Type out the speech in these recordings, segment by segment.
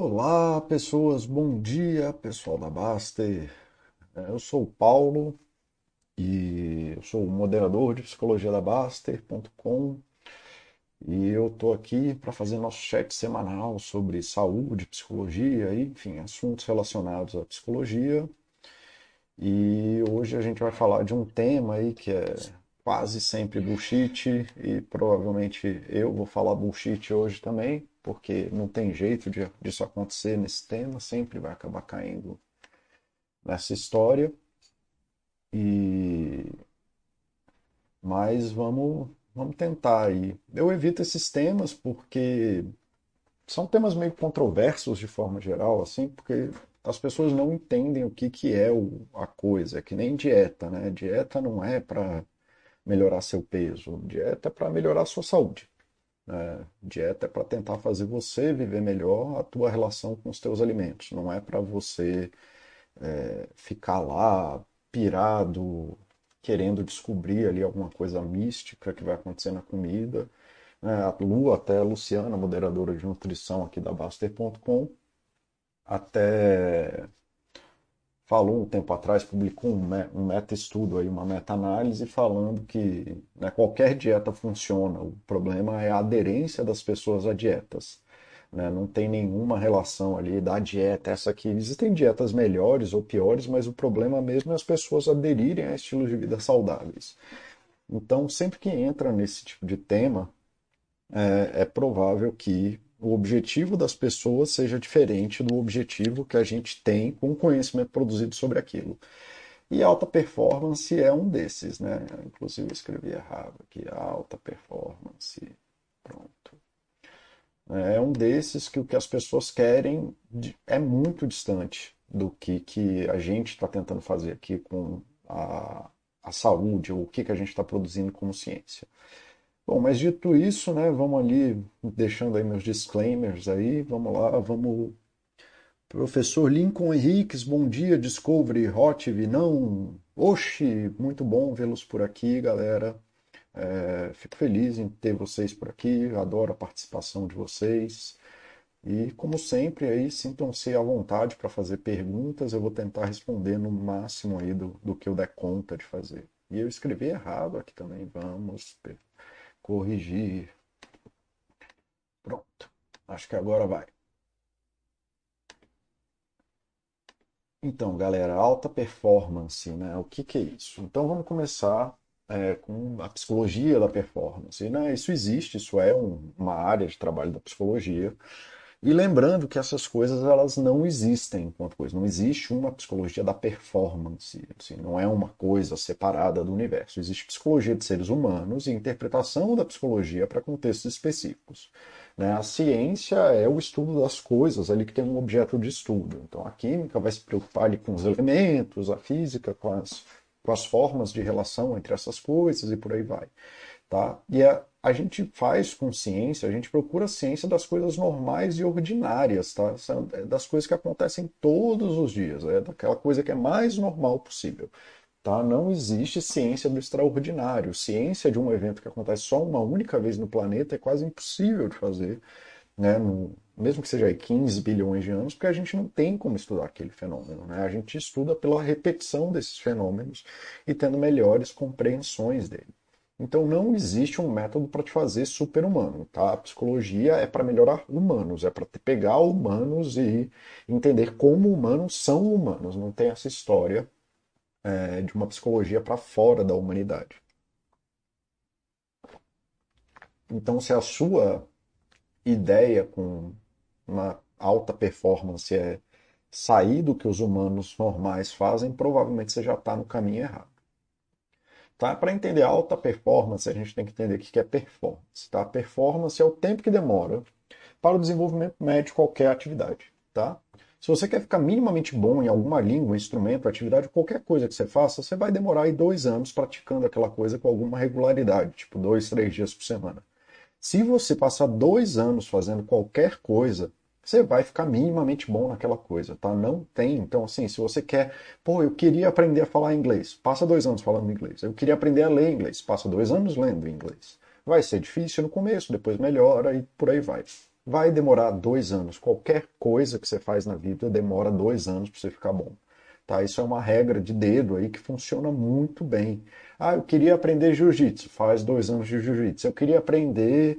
Olá, pessoas, bom dia, pessoal da Baster. É, Eu sou o Paulo e eu sou o moderador de psicologia da Baster.com e eu estou aqui para fazer nosso chat semanal sobre saúde, psicologia, enfim, assuntos relacionados à psicologia. E hoje a gente vai falar de um tema aí que é quase sempre bullshit e provavelmente eu vou falar bullshit hoje também, porque não tem jeito de, disso acontecer nesse tema, sempre vai acabar caindo nessa história. E mas vamos vamos tentar aí. Eu evito esses temas porque são temas meio controversos de forma geral, assim, porque as pessoas não entendem o que que é o, a coisa, é que nem dieta, né? Dieta não é para melhorar seu peso, dieta é para melhorar sua saúde. Né? dieta é para tentar fazer você viver melhor a tua relação com os teus alimentos, não é para você é, ficar lá pirado, querendo descobrir ali alguma coisa mística que vai acontecer na comida. né? A Lu, até a Luciana, moderadora de nutrição aqui da Baster.com, até falou um tempo atrás, publicou um, me- meta-estudo aí, uma meta-análise falando que né, qualquer dieta funciona. O problema é a aderência das pessoas a dietas. né? Não tem nenhuma relação ali da dieta, essa aqui. Existem dietas melhores ou piores, mas o problema mesmo é as pessoas aderirem a estilos de vida saudáveis. Então, sempre que entra nesse tipo de tema, é, é provável que o objetivo das pessoas seja diferente do objetivo que a gente tem com o conhecimento produzido sobre aquilo. E alta performance é um desses, né? Inclusive eu escrevi errado aqui, alta performance. Pronto. É um desses que o que as pessoas querem é muito distante do que, que a gente está tentando fazer aqui com a, a saúde, ou o que, que a gente está produzindo como ciência. Bom, mas dito isso, né, vamos ali deixando aí meus disclaimers aí, vamos lá, vamos. Professor Lincoln Henriques, bom dia, Discovery, Hotv, não, oxe, muito bom vê-los por aqui, galera. É, fico feliz em ter vocês por aqui, adoro a participação de vocês. E como sempre aí, sintam-se à vontade para fazer perguntas, eu vou tentar responder no máximo aí do, do que eu der conta de fazer. E eu escrevi errado aqui também, vamos corrigir. Pronto. Acho que agora vai. Então, galera, alta performance, né? O que que é isso? Então, vamos começar é, com a psicologia da performance, né? Isso existe, isso é um- uma área de trabalho da psicologia. E lembrando que essas coisas elas não existem enquanto coisa, não existe uma psicologia da performance, assim, não é uma coisa separada do universo. Existe psicologia de seres humanos e interpretação da psicologia para contextos específicos. né? A ciência é o estudo das coisas ali que tem um objeto de estudo. Então a química vai se preocupar ali com os elementos, a física com as, com as formas de relação entre essas coisas e por aí vai tá? E a, a gente faz com ciência, a gente procura ciência das coisas normais e ordinárias, tá? São Das coisas que acontecem todos os dias, é daquela coisa que é mais normal possível, tá? Não existe ciência do extraordinário. Ciência de um evento que acontece só uma única vez no planeta é quase impossível de fazer, né? No, mesmo que seja aí 15 bilhões de anos, porque a gente não tem como estudar aquele fenômeno, né? A gente estuda pela repetição desses fenômenos e tendo melhores compreensões dele. Então não existe um método para te fazer super-humano, tá? A psicologia é para melhorar humanos, é para pegar humanos e entender como humanos são humanos. Não tem essa história é, de uma psicologia para fora da humanidade. Então, se a sua ideia com uma alta performance é sair do que os humanos normais fazem, provavelmente você já está no caminho errado. Tá? Para entender alta performance, a gente tem que entender o que é performance. Tá? Performance é o tempo que demora para o desenvolvimento médio de qualquer atividade. Tá? Se você quer ficar minimamente bom em alguma língua, instrumento, atividade, qualquer coisa que você faça, você vai demorar aí dois anos praticando aquela coisa com alguma regularidade, tipo dois, três dias por semana. Se você passar dois anos fazendo qualquer coisa, você vai ficar minimamente bom naquela coisa, tá? Não tem. Então, assim, se você quer, pô, eu queria aprender a falar inglês, passa dois anos falando inglês. Eu queria aprender a ler inglês, passa dois anos lendo inglês. Vai ser difícil no começo, depois melhora e por aí vai. vai demorar dois anos. Qualquer coisa que você faz na vida demora dois anos para você ficar bom. Tá? Isso é uma regra de dedo aí que funciona muito bem. Ah, eu queria aprender jiu-jitsu, faz dois anos de jiu-jitsu. Eu queria aprender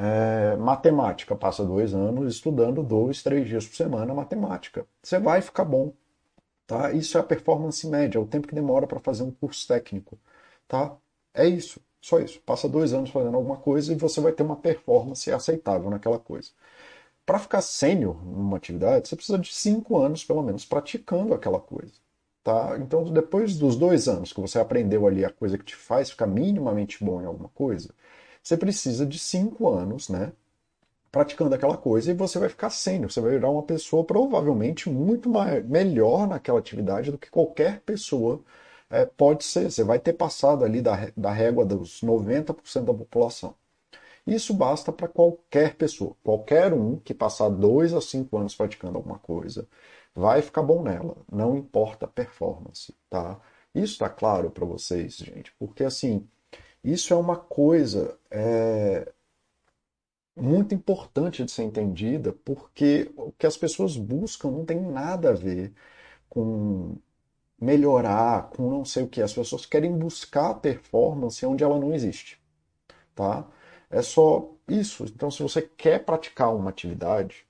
é, matemática, passa dois anos estudando dois, três dias por semana matemática. Você vai ficar bom. Tá? Isso é a performance média, é o tempo que demora para fazer um curso técnico. Tá? É isso, só isso. Passa dois anos fazendo alguma coisa e você vai ter uma performance aceitável naquela coisa. Para ficar sênior numa atividade, você precisa de cinco anos, pelo menos, praticando aquela coisa. Tá? Então, depois dos dois anos que você aprendeu ali a coisa que te faz ficar minimamente bom em alguma coisa, você precisa de cinco anos, né? Praticando aquela coisa e você vai ficar sênior, você vai virar uma pessoa provavelmente muito mais, melhor naquela atividade do que qualquer pessoa é, pode ser. Você vai ter passado ali da, da régua dos 90% da população. Isso basta para qualquer pessoa. Qualquer um que passar dois a cinco anos praticando alguma coisa vai ficar bom nela. Não importa a performance, tá? Isso está claro para vocês, gente? Porque assim, isso é uma coisa é, muito importante de ser entendida, porque o que as pessoas buscam não tem nada a ver com melhorar, com não sei o que. As pessoas querem buscar performance onde ela não existe, tá? É só isso. Então, se você quer praticar uma atividade,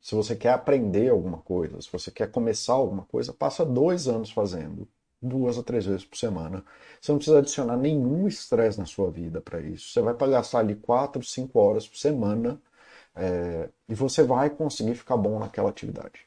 se você quer aprender alguma coisa, se você quer começar alguma coisa, passa dois anos fazendo, duas a três vezes por semana. Você não precisa adicionar nenhum estresse na sua vida para isso. Você vai gastar ali quatro, cinco horas por semana é, e você vai conseguir ficar bom naquela atividade,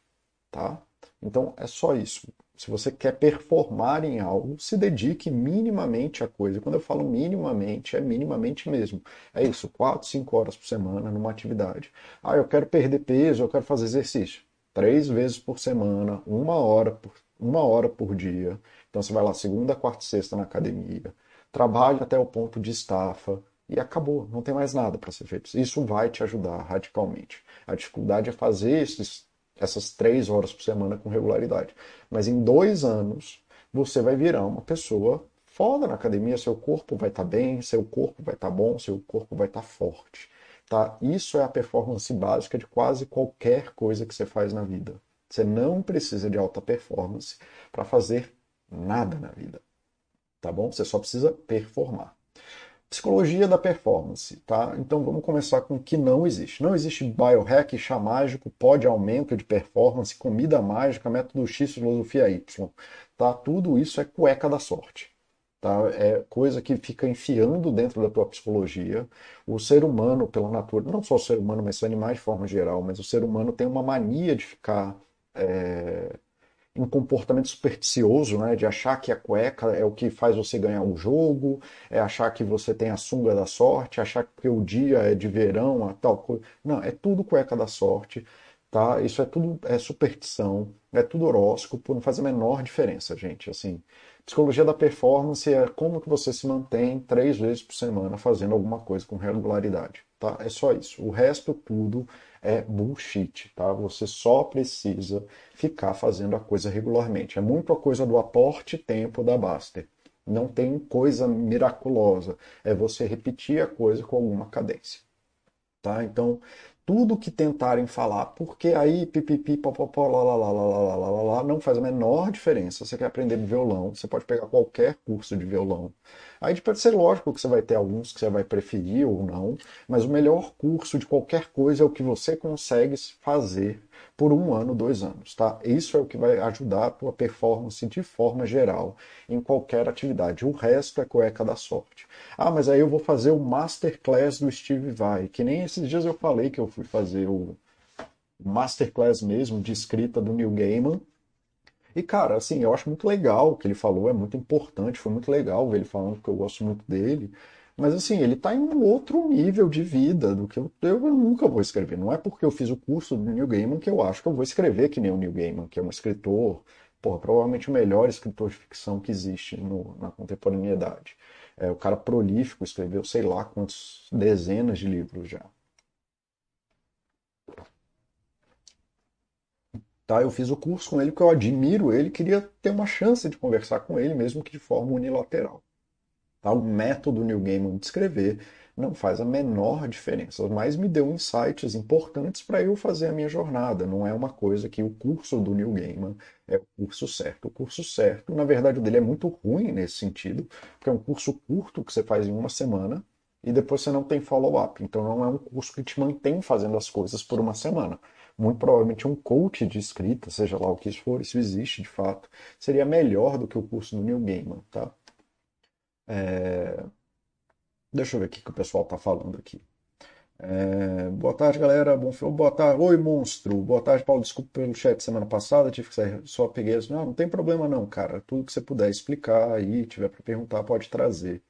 tá? Então é só isso. Se você quer performar em algo, se dedique minimamente à coisa. Quando eu falo minimamente, é minimamente mesmo. É isso, 4, 5 horas por semana numa atividade. Ah, eu quero perder peso, eu quero fazer exercício. Três vezes por semana, uma hora por, uma hora por dia. Então você vai lá segunda, quarta e sexta na academia. Trabalhe até o ponto de estafa e acabou. Não tem mais nada para ser feito. Isso vai te ajudar radicalmente. A dificuldade é fazer esses essas três horas por semana com regularidade. Mas em dois anos, você vai virar uma pessoa foda na academia, seu corpo vai estar tá bem, seu corpo vai estar tá bom, seu corpo vai estar tá forte. Tá? Isso é a performance básica de quase qualquer coisa que você faz na vida. Você não precisa de alta performance para fazer nada na vida. Tá bom? Você só precisa performar. Psicologia da performance, tá? Então vamos começar com o que não existe. Não existe biohack, chá mágico, pó de aumento de performance, comida mágica, método X, filosofia Y, tá? Tudo isso é cueca da sorte, tá? É coisa que fica enfiando dentro da tua psicologia. O ser humano, pela natureza, não só o ser humano, mas os animais de forma geral, mas o ser humano tem uma mania de ficar é um comportamento supersticioso, né, de achar que a cueca é o que faz você ganhar o jogo, é achar que você tem a sunga da sorte, achar que o dia é de verão, a tal coisa. Não, é tudo cueca da sorte, tá? Isso é tudo é superstição, é tudo horóscopo, não faz a menor diferença, gente. Assim, psicologia da performance é como que você se mantém três vezes por semana fazendo alguma coisa com regularidade, tá? É só isso. O resto tudo é bullshit, tá? Você só precisa ficar fazendo a coisa regularmente. É muito a coisa do aporte tempo da Baster. Não tem coisa miraculosa. É você repetir a coisa com alguma cadência. Tá? Então, tudo que tentarem falar, porque aí pipipi, popopó, lá, não faz a menor diferença. Você quer aprender violão, você pode pegar qualquer curso de violão. Aí pode ser lógico que você vai ter alguns que você vai preferir ou não, mas o melhor curso de qualquer coisa é o que você consegue fazer por um ano, dois anos, tá? Isso é o que vai ajudar a tua performance de forma geral em qualquer atividade. O resto é cueca da sorte. Ah, mas aí eu vou fazer o Masterclass do Steve Vai, que nem esses dias eu falei que eu fui fazer o Masterclass mesmo de escrita do Neil Gaiman. E, cara, assim, eu acho muito legal o que ele falou, é muito importante, foi muito legal ver ele falando, que eu gosto muito dele. Mas assim, ele está em um outro nível de vida do que eu, eu, nunca vou escrever. Não é porque eu fiz o curso do Neil Gaiman que eu acho que eu vou escrever que nem o Neil Gaiman, que é um escritor, porra, provavelmente o melhor escritor de ficção que existe no, na contemporaneidade. É, o cara prolífico, escreveu sei lá quantas dezenas de livros já. Tá, eu fiz o curso com ele porque eu admiro ele, queria ter uma chance de conversar com ele, mesmo que de forma unilateral. Tá? O método New Gaiman de escrever Não faz a menor diferença, mas me deu insights importantes para eu fazer a minha jornada. Não é uma coisa que o curso do New Gaiman é o curso certo. O curso certo, na verdade, o dele é muito ruim nesse sentido, porque é um curso curto que você faz em uma semana e depois você não tem follow-up. Então não é um curso que te mantém fazendo as coisas por uma semana. Muito provavelmente um coach de escrita, seja lá o que isso for, isso existe de fato, seria melhor do que o curso do New Gaiman, tá? É... Deixa eu ver o que o pessoal está falando aqui. É... Boa tarde, galera. Bom, boa tarde. Oi, monstro. Boa tarde, Paulo. Desculpa pelo chat semana passada. Tive que sair. Só peguei as. Não, não tem problema, não, cara. Tudo que você puder explicar aí, tiver para perguntar, pode trazer.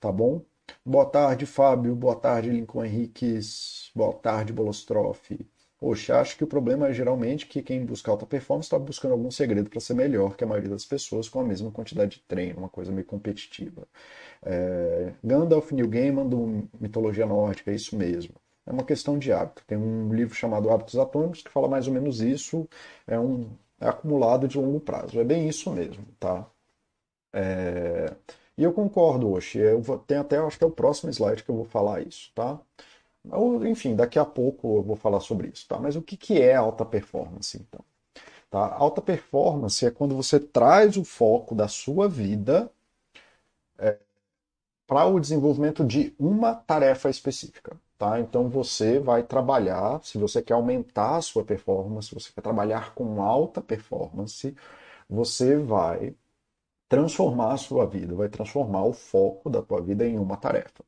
Tá bom? Boa tarde, Fábio. Boa tarde, Lincoln Henriques. Boa tarde, Bolostroff. Poxa, acho que o problema é geralmente que quem busca alta performance está buscando algum segredo para ser melhor que a maioria das pessoas com a mesma quantidade de treino, uma coisa meio competitiva. É, Gandalf New Gaiman do Mitologia Nórdica, é isso mesmo. É uma questão de hábito. Tem um livro chamado Hábitos Atômicos que fala mais ou menos isso. É um é acumulado de longo prazo. É bem isso mesmo, tá? É, e eu concordo, Oxi. Eu vou, tem até, acho que é o próximo slide que eu vou falar isso, tá? Enfim, daqui a pouco eu vou falar sobre isso, tá? Mas o que, que é alta performance, então? Tá? Alta performance é quando você traz o foco da sua vida é, para o desenvolvimento de uma tarefa específica. Tá? Então você vai trabalhar, se você quer aumentar a sua performance, se você quer trabalhar com alta performance, você vai transformar a sua vida, vai transformar o foco da tua vida em uma tarefa.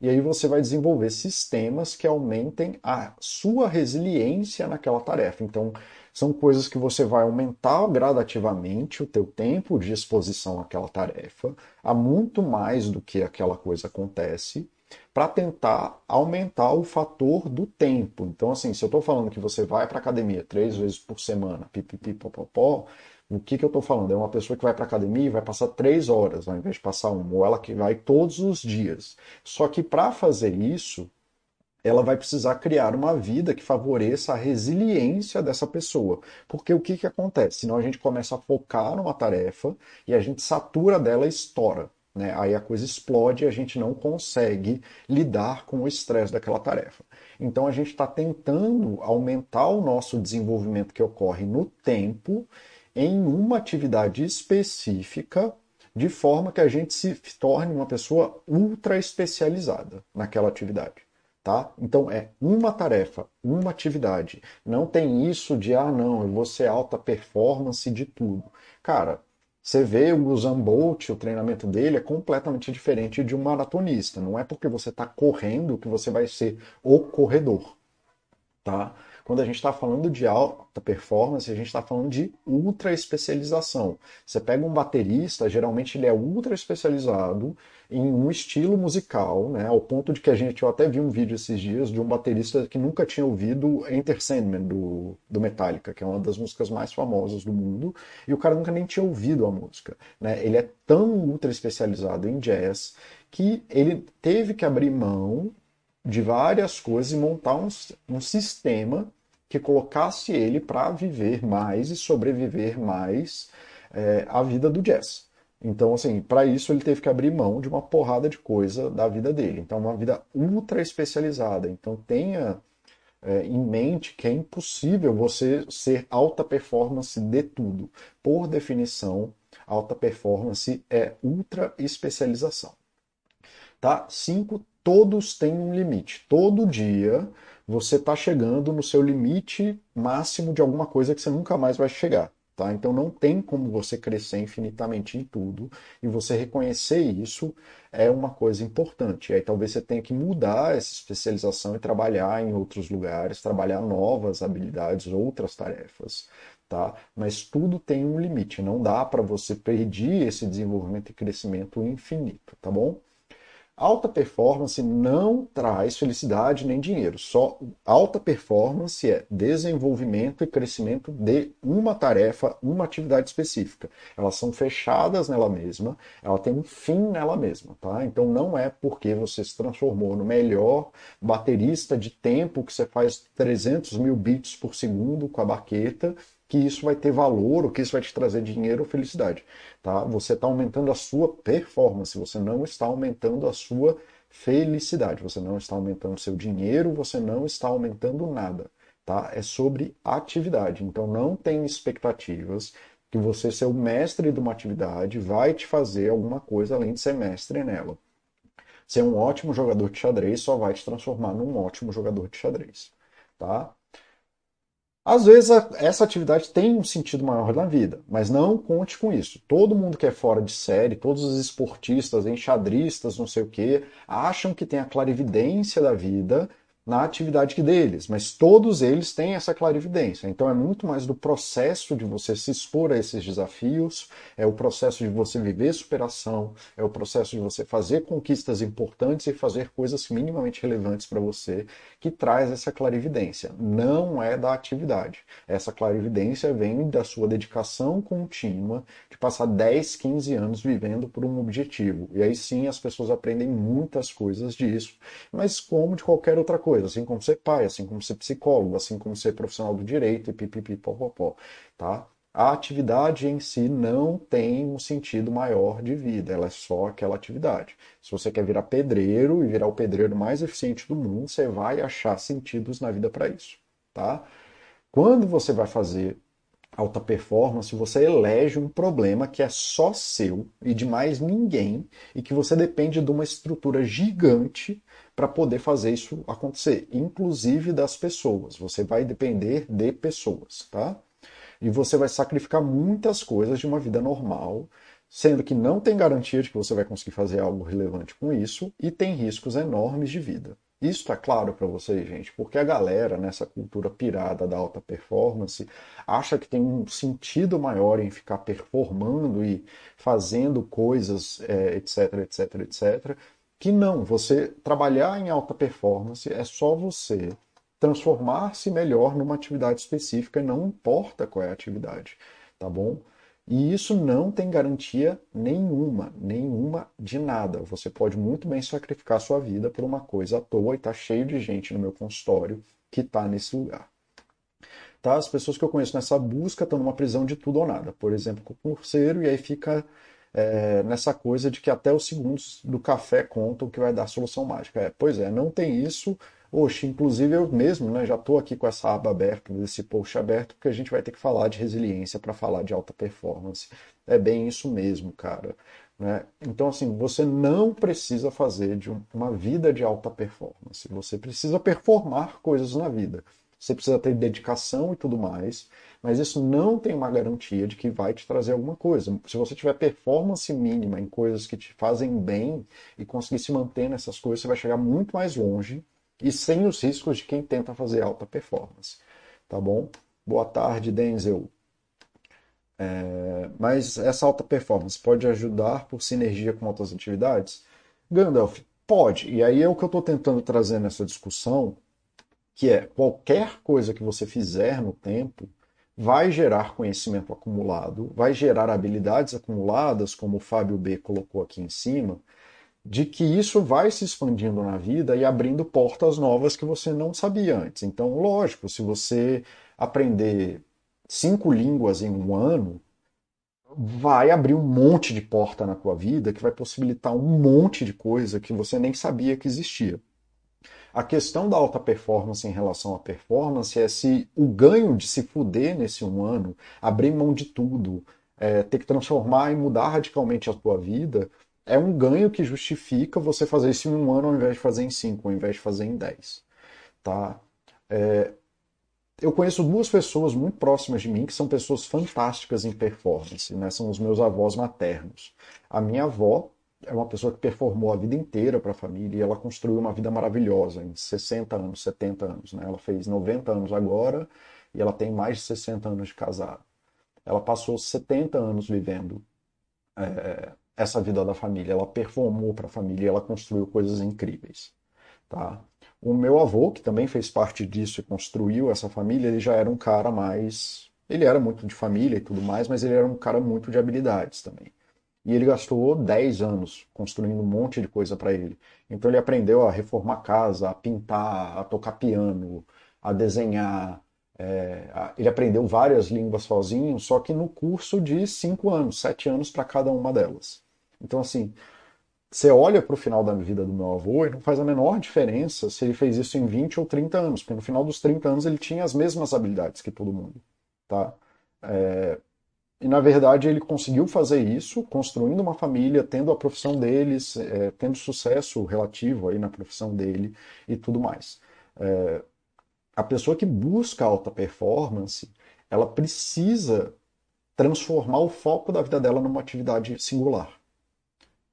E aí você vai desenvolver sistemas que aumentem a sua resiliência naquela tarefa. Então, são coisas que você vai aumentar gradativamente o teu tempo de exposição àquela tarefa, a muito mais do que aquela coisa acontece, para tentar aumentar o fator do tempo. Então, assim, se eu estou falando que você vai para academia três vezes por semana, pipipipopopó, o que, que eu estou falando? É uma pessoa que vai para academia e vai passar três horas ao invés de passar uma, ou ela que vai todos os dias. Só que para fazer isso, ela vai precisar criar uma vida que favoreça a resiliência dessa pessoa. Porque o que, que acontece? Senão a gente começa a focar numa tarefa e a gente satura dela e estoura. Né? Aí a coisa explode e a gente não consegue lidar com o estresse daquela tarefa. Então a gente está tentando aumentar o nosso desenvolvimento que ocorre no tempo em uma atividade específica, de forma que a gente se torne uma pessoa ultra especializada naquela atividade. Tá? Então é uma tarefa, uma atividade. Não tem isso de ah não, eu vou ser alta performance de tudo. Cara, você vê o Usain Bolt, o treinamento dele é completamente diferente de um maratonista. Não é porque você está correndo que você vai ser o corredor, tá? Quando a gente está falando de alta performance, a gente está falando de ultra especialização. Você pega um baterista, geralmente ele é ultra especializado em um estilo musical, né? Ao ponto de que a gente, eu até vi um vídeo esses dias de um baterista que nunca tinha ouvido Enter Sandman do, do Metallica, que é uma das músicas mais famosas do mundo, e o cara nunca nem tinha ouvido a música, né? Ele é tão ultra especializado em jazz que ele teve que abrir mão de várias coisas e montar um, um sistema que colocasse ele para viver mais e sobreviver mais é, a vida do jazz. Então, assim, para isso ele teve que abrir mão de uma porrada de coisa da vida dele. Então, uma vida ultra especializada. Então, tenha é, em mente que é impossível você ser alta performance de tudo. Por definição, alta performance é ultra especialização. Tá? Cinco, todos têm um limite. Todo dia você está chegando no seu limite máximo de alguma coisa que você nunca mais vai chegar. Tá? Então não tem como você crescer infinitamente em tudo e você reconhecer isso é uma coisa importante. E aí talvez você tenha que mudar essa especialização e trabalhar em outros lugares, trabalhar novas habilidades, outras tarefas. Tá? Mas tudo tem um limite, não dá para você perder esse desenvolvimento e crescimento infinito, tá bom? Alta performance não traz felicidade nem dinheiro. Só alta performance é desenvolvimento e crescimento de uma tarefa, uma atividade específica. Elas são fechadas nela mesma, ela tem um fim nela mesma, tá? Então não é porque você se transformou no melhor baterista de tempo que você faz 300 mil beats por segundo com a baqueta que isso vai ter valor, ou que isso vai te trazer dinheiro ou felicidade. Tá? Você está aumentando a sua performance, você não está aumentando a sua felicidade. Você não está aumentando seu dinheiro, você não está aumentando nada, tá? É sobre atividade. Então não tem expectativas que você ser o mestre de uma atividade vai te fazer alguma coisa além de ser mestre nela. Ser um ótimo jogador de xadrez só vai te transformar num ótimo jogador de xadrez, tá? Às vezes essa atividade tem um sentido maior na vida, mas não conte com isso. Todo mundo que é fora de série, todos os esportistas, enxadristas, não sei o que, acham que tem a clarividência da vida na atividade deles, mas todos eles têm essa clarividência. Então é muito mais do processo de você se expor a esses desafios, é o processo de você viver superação, é o processo de você fazer conquistas importantes e fazer coisas minimamente relevantes para você que traz essa clarividência. Não é da atividade. Essa clarividência vem da sua dedicação contínua de passar 10, 15 anos vivendo por um objetivo. E aí sim as pessoas aprendem muitas coisas disso, mas como de qualquer outra coisa coisa, assim como ser pai, assim como ser psicólogo, assim como ser profissional do direito e pipipi, popopó, tá? A atividade em si não tem um sentido maior de vida, ela é só aquela atividade. Se você quer virar pedreiro e virar o pedreiro mais eficiente do mundo, você vai achar sentidos na vida para isso, tá? Quando você vai fazer alta performance, você elege um problema que é só seu e de mais ninguém e que você depende de uma estrutura gigante para poder fazer isso acontecer, inclusive das pessoas. Você vai depender de pessoas, tá? E você vai sacrificar muitas coisas de uma vida normal, sendo que não tem garantia de que você vai conseguir fazer algo relevante com isso e tem riscos enormes de vida. Isso está claro para vocês, gente, porque a galera nessa cultura pirada da alta performance acha que tem um sentido maior em ficar performando e fazendo coisas, é, etc, etc, etc, que não, você trabalhar em alta performance é só você transformar-se melhor numa atividade específica, não importa qual é a atividade, tá bom? E isso não tem garantia nenhuma, nenhuma de nada. Você pode muito bem sacrificar sua vida por uma coisa à toa e tá cheio de gente no meu consultório que está nesse lugar. Tá? As pessoas que eu conheço nessa busca estão numa prisão de tudo ou nada. Por exemplo, concurseiro, e aí fica é, nessa coisa de que até os segundos do café contam que vai dar solução mágica. É, pois é, não tem isso. Oxe, inclusive eu mesmo né, já estou aqui com essa aba aberta, esse post aberto, porque a gente vai ter que falar de resiliência para falar de alta performance. É bem isso mesmo, cara. Né? Então, assim, você não precisa fazer de uma vida de alta performance. Você precisa performar coisas na vida. Você precisa ter dedicação e tudo mais mas isso não tem uma garantia de que vai te trazer alguma coisa. Se você tiver performance mínima em coisas que te fazem bem e conseguir se manter nessas coisas, você vai chegar muito mais longe e sem os riscos de quem tenta fazer alta performance. Tá bom? Boa tarde, Denzel. É, mas essa alta performance pode ajudar por sinergia com outras atividades? Gandalf, pode. E aí é o que eu estou tentando trazer nessa discussão, que é qualquer coisa que você fizer no tempo vai gerar conhecimento acumulado, vai gerar habilidades acumuladas, como o Fábio B colocou aqui em cima, de que isso vai se expandindo na vida e abrindo portas novas que você não sabia antes. Então, lógico, se você aprender cinco línguas em um ano, vai abrir um monte de porta na tua vida que vai possibilitar um monte de coisa que você nem sabia que existia. A questão da alta performance em relação à performance é se o ganho de se fuder nesse um ano, abrir mão de tudo, é, ter que transformar e mudar radicalmente a tua vida, é um ganho que justifica você fazer isso em um ano ao invés de fazer em cinco, ao invés de fazer em dez. Tá? É, eu conheço duas pessoas muito próximas de mim que são pessoas fantásticas em performance, né? são os meus avós maternos. A minha avó é uma pessoa que performou a vida inteira para a família e ela construiu uma vida maravilhosa em 60 anos, 70 anos. Né? Ela fez 90 anos agora e ela tem mais de 60 anos de casada. Ela passou 70 anos vivendo é, essa vida da família. Ela performou para a família e ela construiu coisas incríveis. Tá? O meu avô, que também fez parte disso e construiu essa família, ele já era um cara mais. Ele era muito de família e tudo mais, mas ele era um cara muito de habilidades também. E ele gastou 10 anos construindo um monte de coisa para ele. Então ele aprendeu a reformar casa, a pintar, a tocar piano, a desenhar. É, a... ele aprendeu várias línguas sozinho, só que no curso de 5 anos, 7 anos para cada uma delas. Então, assim, você olha para o final da vida do meu avô e não faz a menor diferença se ele fez isso em 20 ou 30 anos, porque no final dos 30 anos ele tinha as mesmas habilidades que todo mundo. Tá? É, e na verdade ele conseguiu fazer isso, construindo uma família, tendo a profissão deles, é, tendo sucesso relativo aí na profissão dele e tudo mais. É, a pessoa que busca alta performance, ela precisa transformar o foco da vida dela numa atividade singular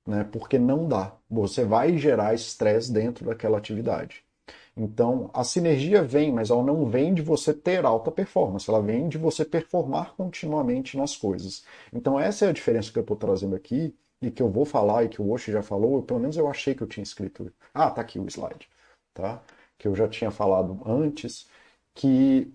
né? Porque não dá. Você vai gerar estresse dentro daquela atividade. Então, a sinergia vem, mas ela não vem de você ter alta performance, ela vem de você performar continuamente nas coisas. Então, essa é a diferença que eu estou trazendo aqui e que eu vou falar e que o Oshi já falou, pelo menos eu achei que eu tinha escrito. Ah, tá aqui o slide, tá? Que eu já tinha falado antes, que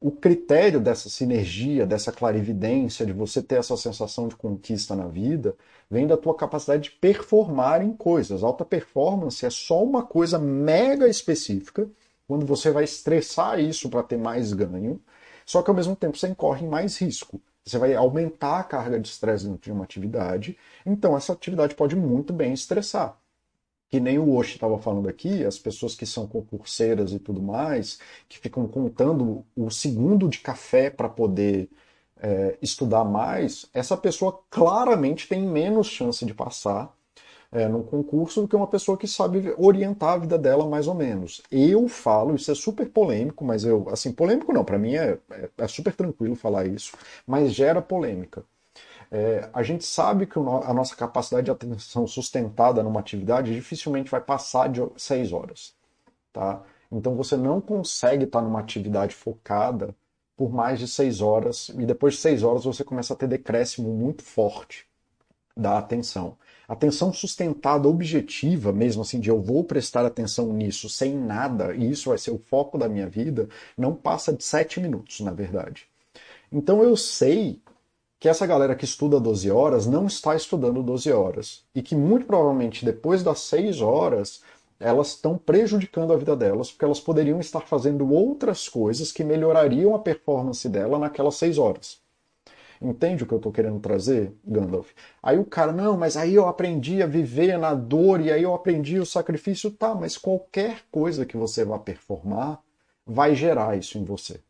o critério dessa sinergia, dessa clarividência, de você ter essa sensação de conquista na vida, vem da tua capacidade de performar em coisas. Alta performance é só uma coisa mega específica, quando você vai estressar isso para ter mais ganho, só que ao mesmo tempo você incorre em mais risco. Você vai aumentar a carga de estresse dentro de uma atividade, então essa atividade pode muito bem estressar que nem o Oshi estava falando aqui, as pessoas que são concurseiras e tudo mais, que ficam contando o segundo de café para poder é, estudar mais, essa pessoa claramente tem menos chance de passar é, no concurso do que uma pessoa que sabe orientar a vida dela mais ou menos. Eu falo, isso é super polêmico, mas eu, assim, polêmico não, para mim é, é, é super tranquilo falar isso, mas gera polêmica. É, a gente sabe que a nossa capacidade de atenção sustentada numa atividade dificilmente vai passar de 6 horas. Tá? Então você não consegue estar numa atividade focada por mais de 6 horas, e depois de 6 horas você começa a ter decréscimo muito forte da atenção. Atenção sustentada, objetiva, mesmo assim, de eu vou prestar atenção nisso sem nada, e isso vai ser o foco da minha vida, não passa de 7 minutos, na verdade. Então eu sei que essa galera que estuda 12 horas não está estudando 12 horas. E que muito provavelmente depois das 6 horas elas estão prejudicando a vida delas, porque elas poderiam estar fazendo outras coisas que melhorariam a performance dela naquelas 6 horas. Entende o que eu estou querendo trazer, Gandalf? Aí o cara, não, mas aí eu aprendi a viver na dor e aí eu aprendi o sacrifício. Tá, mas qualquer coisa que você vá performar vai gerar isso em você.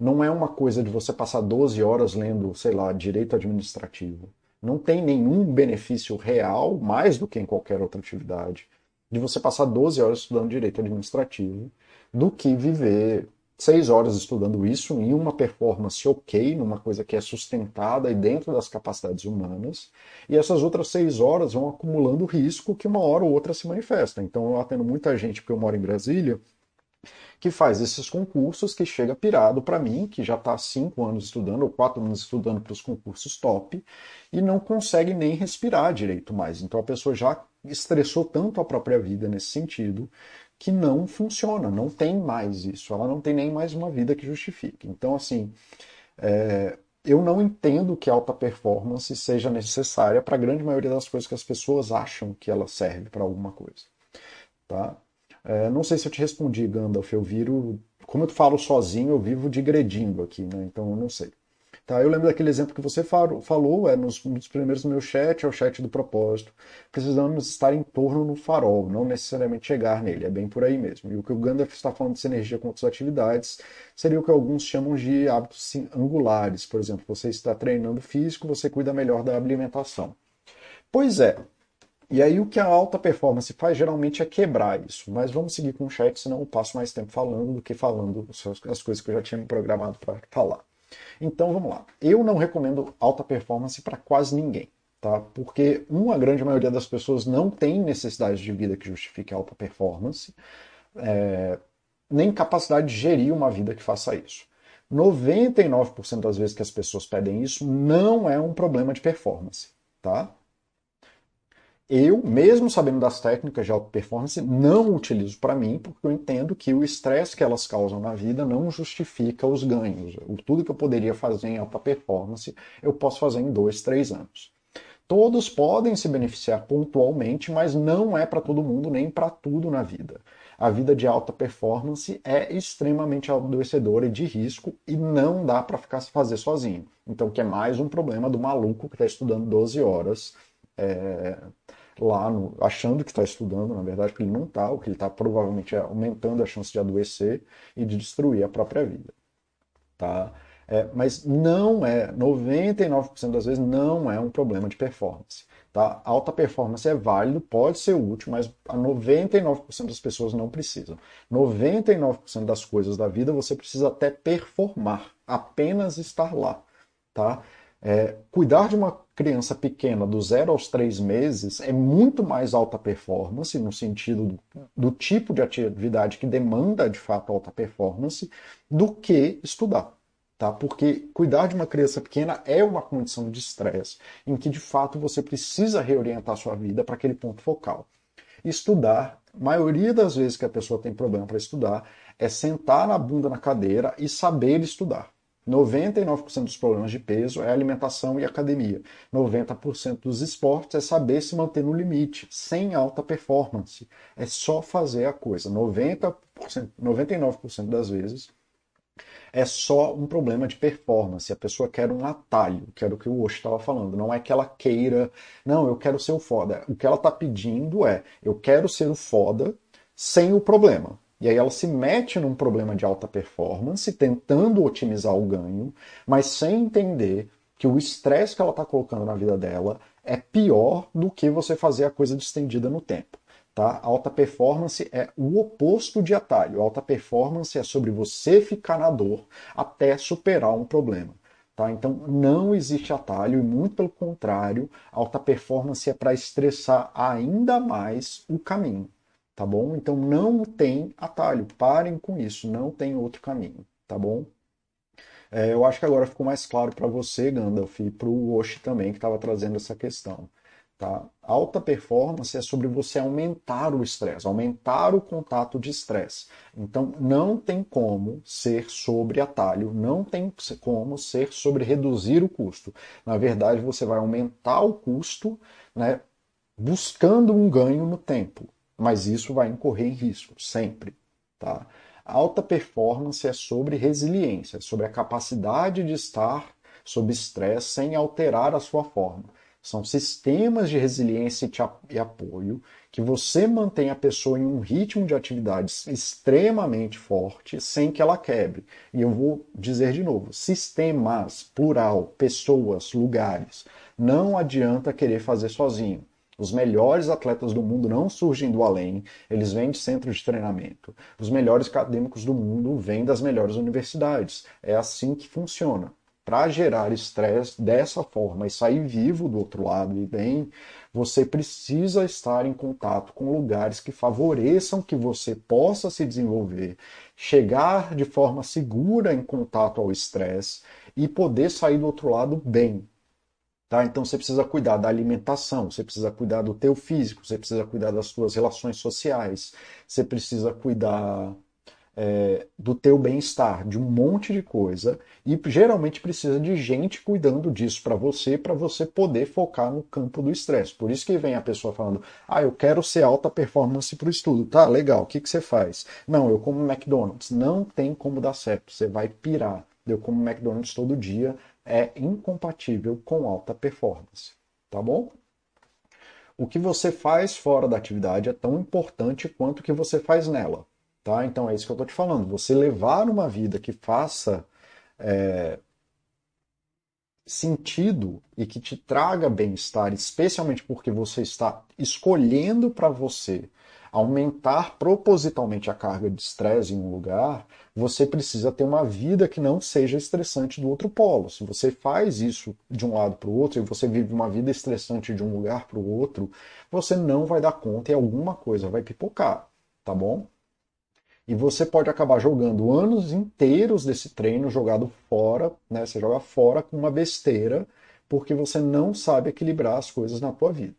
Não é uma coisa de você passar 12 horas lendo, sei lá, direito administrativo. Não tem nenhum benefício real, mais do que em qualquer outra atividade, de você passar 12 horas estudando direito administrativo, do que viver 6 horas estudando isso em uma performance ok, numa coisa que é sustentada e dentro das capacidades humanas, e essas outras 6 horas vão acumulando risco que uma hora ou outra se manifesta. Então eu atendo muita gente, porque eu moro em Brasília, que faz esses concursos, que chega pirado para mim, que já está cinco anos estudando, ou quatro anos estudando para os concursos top, e não consegue nem respirar direito mais. Então a pessoa já estressou tanto a própria vida nesse sentido, que não funciona, não tem mais isso, ela não tem nem mais uma vida que justifique. Então, assim, é, eu não entendo que alta performance seja necessária para a grande maioria das coisas que as pessoas acham que ela serve para alguma coisa. Tá? É, não sei se eu te respondi, Gandalf. Eu viro. Como eu falo sozinho, eu vivo digredindo aqui, né? Então eu não sei. Tá, eu lembro daquele exemplo que você falou, é nos, primeiros do meu chat, é o chat do propósito. Precisamos estar em torno no farol, não necessariamente chegar nele, é bem por aí mesmo. E o que o Gandalf está falando de sinergia com outras atividades seria o que alguns chamam de hábitos angulares. Por exemplo, você está treinando físico, você cuida melhor da alimentação. Pois é, e aí o que a alta performance faz geralmente é quebrar isso. Mas vamos seguir com o chat, senão eu passo mais tempo falando do que falando as coisas que eu já tinha me programado para falar. Então vamos lá. Eu não recomendo alta performance para quase ninguém, tá? Porque uma grande maioria das pessoas não tem necessidade de vida que justifique alta performance, é, nem capacidade de gerir uma vida que faça isso. 99% das vezes que as pessoas pedem isso não é um problema de performance, tá? Eu, mesmo sabendo das técnicas de alta performance, não utilizo para mim, porque eu entendo que o estresse que elas causam na vida não justifica os ganhos. Tudo que eu poderia fazer em alta performance, eu posso fazer em dois, três anos. Todos podem se beneficiar pontualmente, mas não é para todo mundo nem para tudo na vida. A vida de alta performance é extremamente adoecedora e de risco e não dá para ficar se fazer sozinho. Então, que é mais um problema do maluco que está estudando 12 horas é, lá no, achando que está estudando, na verdade, que ele não está, o que ele está provavelmente é aumentando a chance de adoecer e de destruir a própria vida. Tá? É, mas não é, 99% das vezes não é um problema de performance. Tá? Alta performance é válido, pode ser útil, mas a 99% das pessoas não precisam. 99% das coisas da vida você precisa até performar, apenas estar lá. Tá? É, cuidar de uma criança pequena do zero aos três meses é muito mais alta performance, no sentido do, tipo de atividade que demanda de fato alta performance, do que estudar tá? Porque cuidar de uma criança pequena é uma condição de estresse em que de fato você precisa reorientar sua vida para aquele ponto focal. Estudar, maioria das vezes que a pessoa tem problema para estudar, é sentar na bunda na cadeira e saber estudar. 99% dos problemas de peso é alimentação e academia. 90% dos esportes é saber se manter no limite, sem alta performance. É só fazer a coisa. 90%, 99% das vezes é só um problema de performance. A pessoa quer um atalho, que era o que o Osho estava falando. Não é que ela queira, não, eu quero ser o foda. O que ela está pedindo é, eu quero ser o foda sem o problema. E aí ela se mete num problema de alta performance, tentando otimizar o ganho, mas sem entender que o estresse que ela está colocando na vida dela é pior do que você fazer a coisa distendida no tempo. Tá? Alta performance é o oposto de atalho. Alta performance é sobre você ficar na dor até superar um problema. Tá? Então não existe atalho e muito pelo contrário, alta performance é para estressar ainda mais o caminho. Tá bom? Então não tem atalho. Parem com isso. Não tem outro caminho. Tá bom? É, eu acho que agora ficou mais claro para você, Gandalf, e para o Oshi também, que estava trazendo essa questão. Tá? Alta performance é sobre você aumentar o estresse, aumentar o contato de estresse. Então, não tem como ser sobre atalho, não tem como ser sobre reduzir o custo. Na verdade, você vai aumentar o custo né, buscando um ganho no tempo, mas isso vai incorrer em risco, sempre. Tá? Alta performance é sobre resiliência, é sobre a capacidade de estar sob estresse sem alterar a sua forma. São sistemas de resiliência e apoio que você mantém a pessoa em um ritmo de atividades extremamente forte sem que ela quebre. E eu vou dizer de novo: sistemas, plural, pessoas, lugares. Não adianta querer fazer sozinho. Os melhores atletas do mundo não surgem do além, eles vêm de centros de treinamento. Os melhores acadêmicos do mundo vêm das melhores universidades. É assim que funciona para gerar estresse dessa forma e sair vivo do outro lado e bem, você precisa estar em contato com lugares que favoreçam que você possa se desenvolver, chegar de forma segura em contato ao estresse e poder sair do outro lado bem. Tá? Então você precisa cuidar da alimentação, você precisa cuidar do teu físico, você precisa cuidar das suas relações sociais, você precisa cuidar é, do teu bem-estar, de um monte de coisa, e geralmente precisa de gente cuidando disso para você, para você poder focar no campo do estresse. Por isso que vem a pessoa falando, ah, eu quero ser alta performance para o estudo. Tá, legal, o que, que você faz? Não, eu como McDonald's. Não tem como dar certo, você vai pirar. Eu como McDonald's todo dia é incompatível com alta performance, tá bom? O que você faz fora da atividade é tão importante quanto o que você faz nela. Tá? Então é isso que eu estou te falando. Você levar uma vida que faça é, sentido e que te traga bem-estar, especialmente porque você está escolhendo para você aumentar propositalmente a carga de estresse em um lugar, você precisa ter uma vida que não seja estressante do outro polo. Se você faz isso de um lado para o outro e você vive uma vida estressante de um lugar para o outro, você não vai dar conta e alguma coisa vai pipocar, tá bom? E você pode acabar jogando anos inteiros desse treino jogado fora, né? Você joga fora com uma besteira, porque você não sabe equilibrar as coisas na tua vida.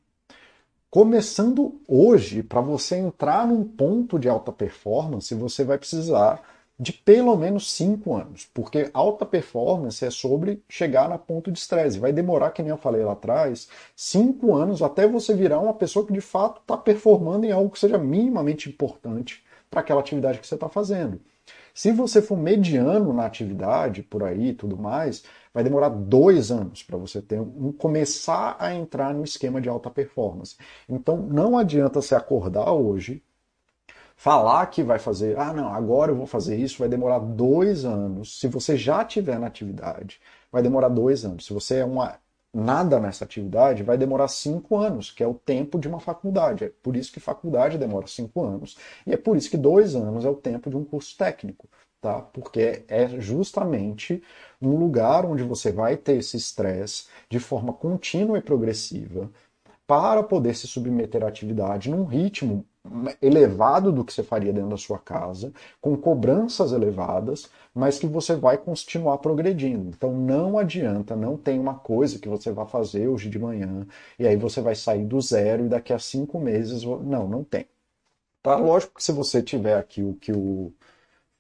Começando hoje, para você entrar num ponto de alta performance, você vai precisar de pelo menos cinco anos, porque alta performance é sobre chegar na ponto de estresse. Vai demorar, que nem eu falei lá atrás, cinco anos até você virar uma pessoa que de fato está performando em algo que seja minimamente importante para aquela atividade que você está fazendo. Se você for mediano na atividade, por aí tudo mais, vai demorar dois anos para você ter um, começar a entrar no esquema de alta performance. Então não adianta você acordar hoje, falar que vai fazer, ah não, agora eu vou fazer isso, vai demorar dois anos. Se você já tiver na atividade, vai demorar dois anos. Se você é uma nada nessa atividade, vai demorar cinco anos, que é o tempo de uma faculdade. É por isso que faculdade demora cinco anos. E é por isso que dois anos é o tempo de um curso técnico. Tá? Porque é justamente um lugar onde você vai ter esse estresse de forma contínua e progressiva para poder se submeter à atividade num ritmo elevado do que você faria dentro da sua casa, com cobranças elevadas, mas que você vai continuar progredindo. Então não adianta, não tem uma coisa que você vai fazer hoje de manhã e aí você vai sair do zero e daqui a cinco meses. Não, não tem. Tá? Lógico que se você tiver aqui o que o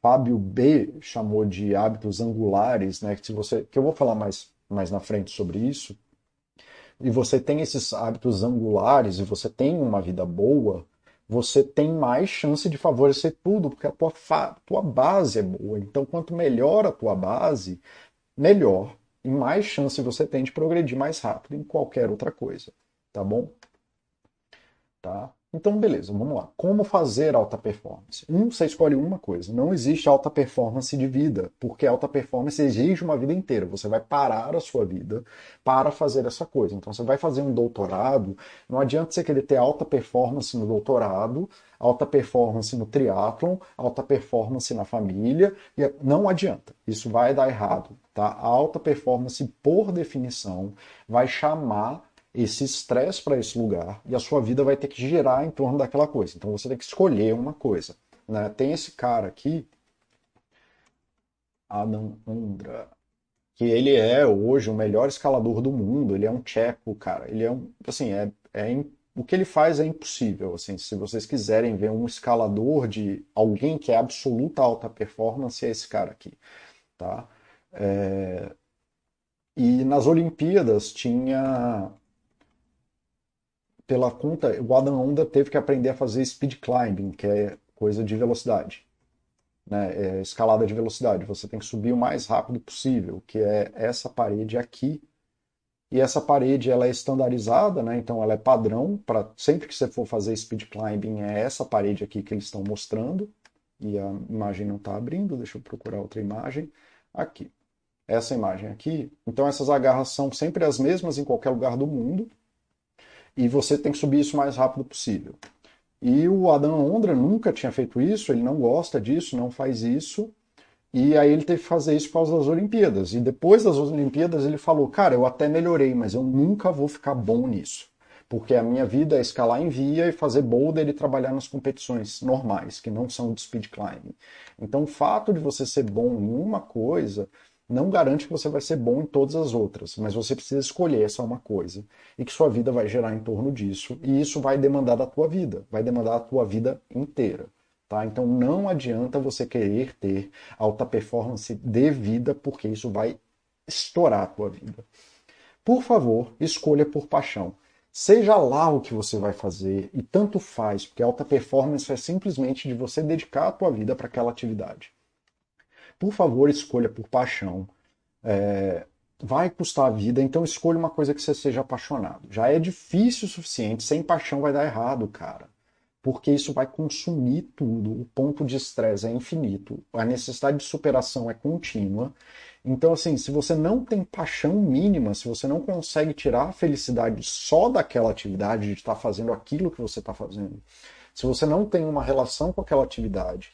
Fábio B chamou de hábitos angulares, né? Que, se você, que eu vou falar mais, mais na frente sobre isso, e você tem esses hábitos angulares e você tem uma vida boa, você tem mais chance de favorecer tudo, porque a tua, tua base é boa. Então, quanto melhor a tua base, melhor e mais chance você tem de progredir mais rápido em qualquer outra coisa, tá bom? Tá? Então, beleza, vamos lá. Como fazer alta performance? Um, você escolhe uma coisa. Não existe alta performance de vida, porque alta performance exige uma vida inteira. Você vai parar a sua vida para fazer essa coisa. Então, você vai fazer um doutorado, não adianta você querer ter alta performance no doutorado, alta performance no triatlon, alta performance na família. Não adianta. Isso vai dar errado. Tá? A alta performance, por definição, vai chamar esse estresse para esse lugar e a sua vida vai ter que girar em torno daquela coisa. Então você tem que escolher uma coisa. Né? Tem esse cara aqui, Adam Andra, que ele é hoje o melhor escalador do mundo. Ele é um tcheco, cara. Ele é um, assim, é, é o que ele faz é impossível. Assim, se vocês quiserem ver um escalador de alguém que é absoluta alta performance, é esse cara aqui, tá? É... E nas Olimpíadas tinha pela conta, o Adam Onda teve que aprender a fazer speed climbing, que é coisa de velocidade. Né? É escalada de velocidade. Você tem que subir o mais rápido possível, que é essa parede aqui. E essa parede ela é estandarizada, né? então ela é padrão para sempre que você for fazer speed climbing é essa parede aqui que eles estão mostrando. E a imagem não está abrindo, deixa eu procurar outra imagem. Aqui. Essa imagem aqui. Então essas agarras são sempre as mesmas em qualquer lugar do mundo e você tem que subir isso o mais rápido possível. E o Adam Ondra nunca tinha feito isso, ele não gosta disso, não faz isso. E aí ele teve que fazer isso por causa das Olimpíadas. E depois das Olimpíadas ele falou: Cara, eu até melhorei, mas eu nunca vou ficar bom nisso. Porque a minha vida é escalar em via e fazer boulder e trabalhar nas competições normais, que não são de speed climbing. Então o fato de você ser bom em uma coisa não garante que você vai ser bom em todas as outras, mas você precisa escolher essa uma coisa e que sua vida vai gerar em torno disso e isso vai demandar da tua vida, vai demandar a tua vida inteira. Tá? Então não adianta você querer ter alta performance de vida porque isso vai estourar a tua vida. Por favor, escolha por paixão. Seja lá o que você vai fazer e tanto faz, porque alta performance é simplesmente de você dedicar a tua vida para aquela atividade por favor, escolha por paixão. É, vai custar a vida, então escolha uma coisa que você seja apaixonado. Já é difícil o suficiente, sem paixão vai dar errado, cara. Porque isso vai consumir tudo, o ponto de estresse é infinito, a necessidade de superação é contínua. Então, assim, se você não tem paixão mínima, se você não consegue tirar a felicidade só daquela atividade, de estar fazendo aquilo que você está fazendo, se você não tem uma relação com aquela atividade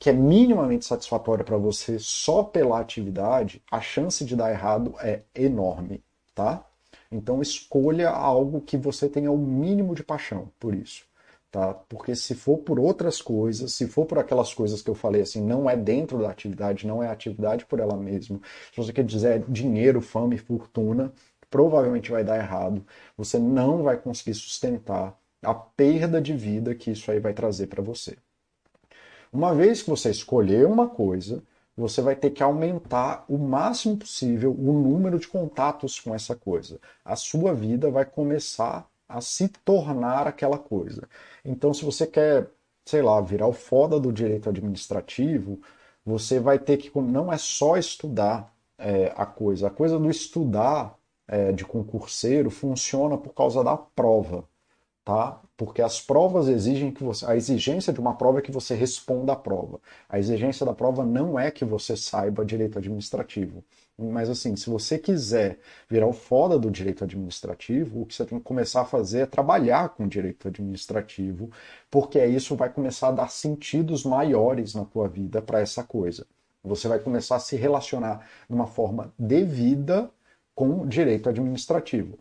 que é minimamente satisfatória para você só pela atividade, a chance de dar errado é enorme, tá? Então escolha algo que você tenha o mínimo de paixão por isso, tá? Porque se for por outras coisas, se for por aquelas coisas que eu falei assim, não é dentro da atividade, não é atividade por ela mesma. Se você quer dizer dinheiro, fama e fortuna, provavelmente vai dar errado. Você não vai conseguir sustentar a perda de vida que isso aí vai trazer para você. Uma vez que você escolher uma coisa, você vai ter que aumentar o máximo possível o número de contatos com essa coisa. A sua vida vai começar a se tornar aquela coisa. Então, se você quer, sei lá, virar o foda do direito administrativo, você vai ter que não é só estudar, é, a coisa. A coisa do estudar é, de concurseiro funciona por causa da prova, tá? Porque as provas exigem que você. A exigência de uma prova é que você responda à prova. A exigência da prova não é que você saiba direito administrativo. Mas assim, se você quiser virar o foda do direito administrativo, o que você tem que começar a fazer é trabalhar com direito administrativo, porque isso vai começar a dar sentidos maiores na tua vida para essa coisa. Você vai começar a se relacionar de uma forma devida com direito administrativo.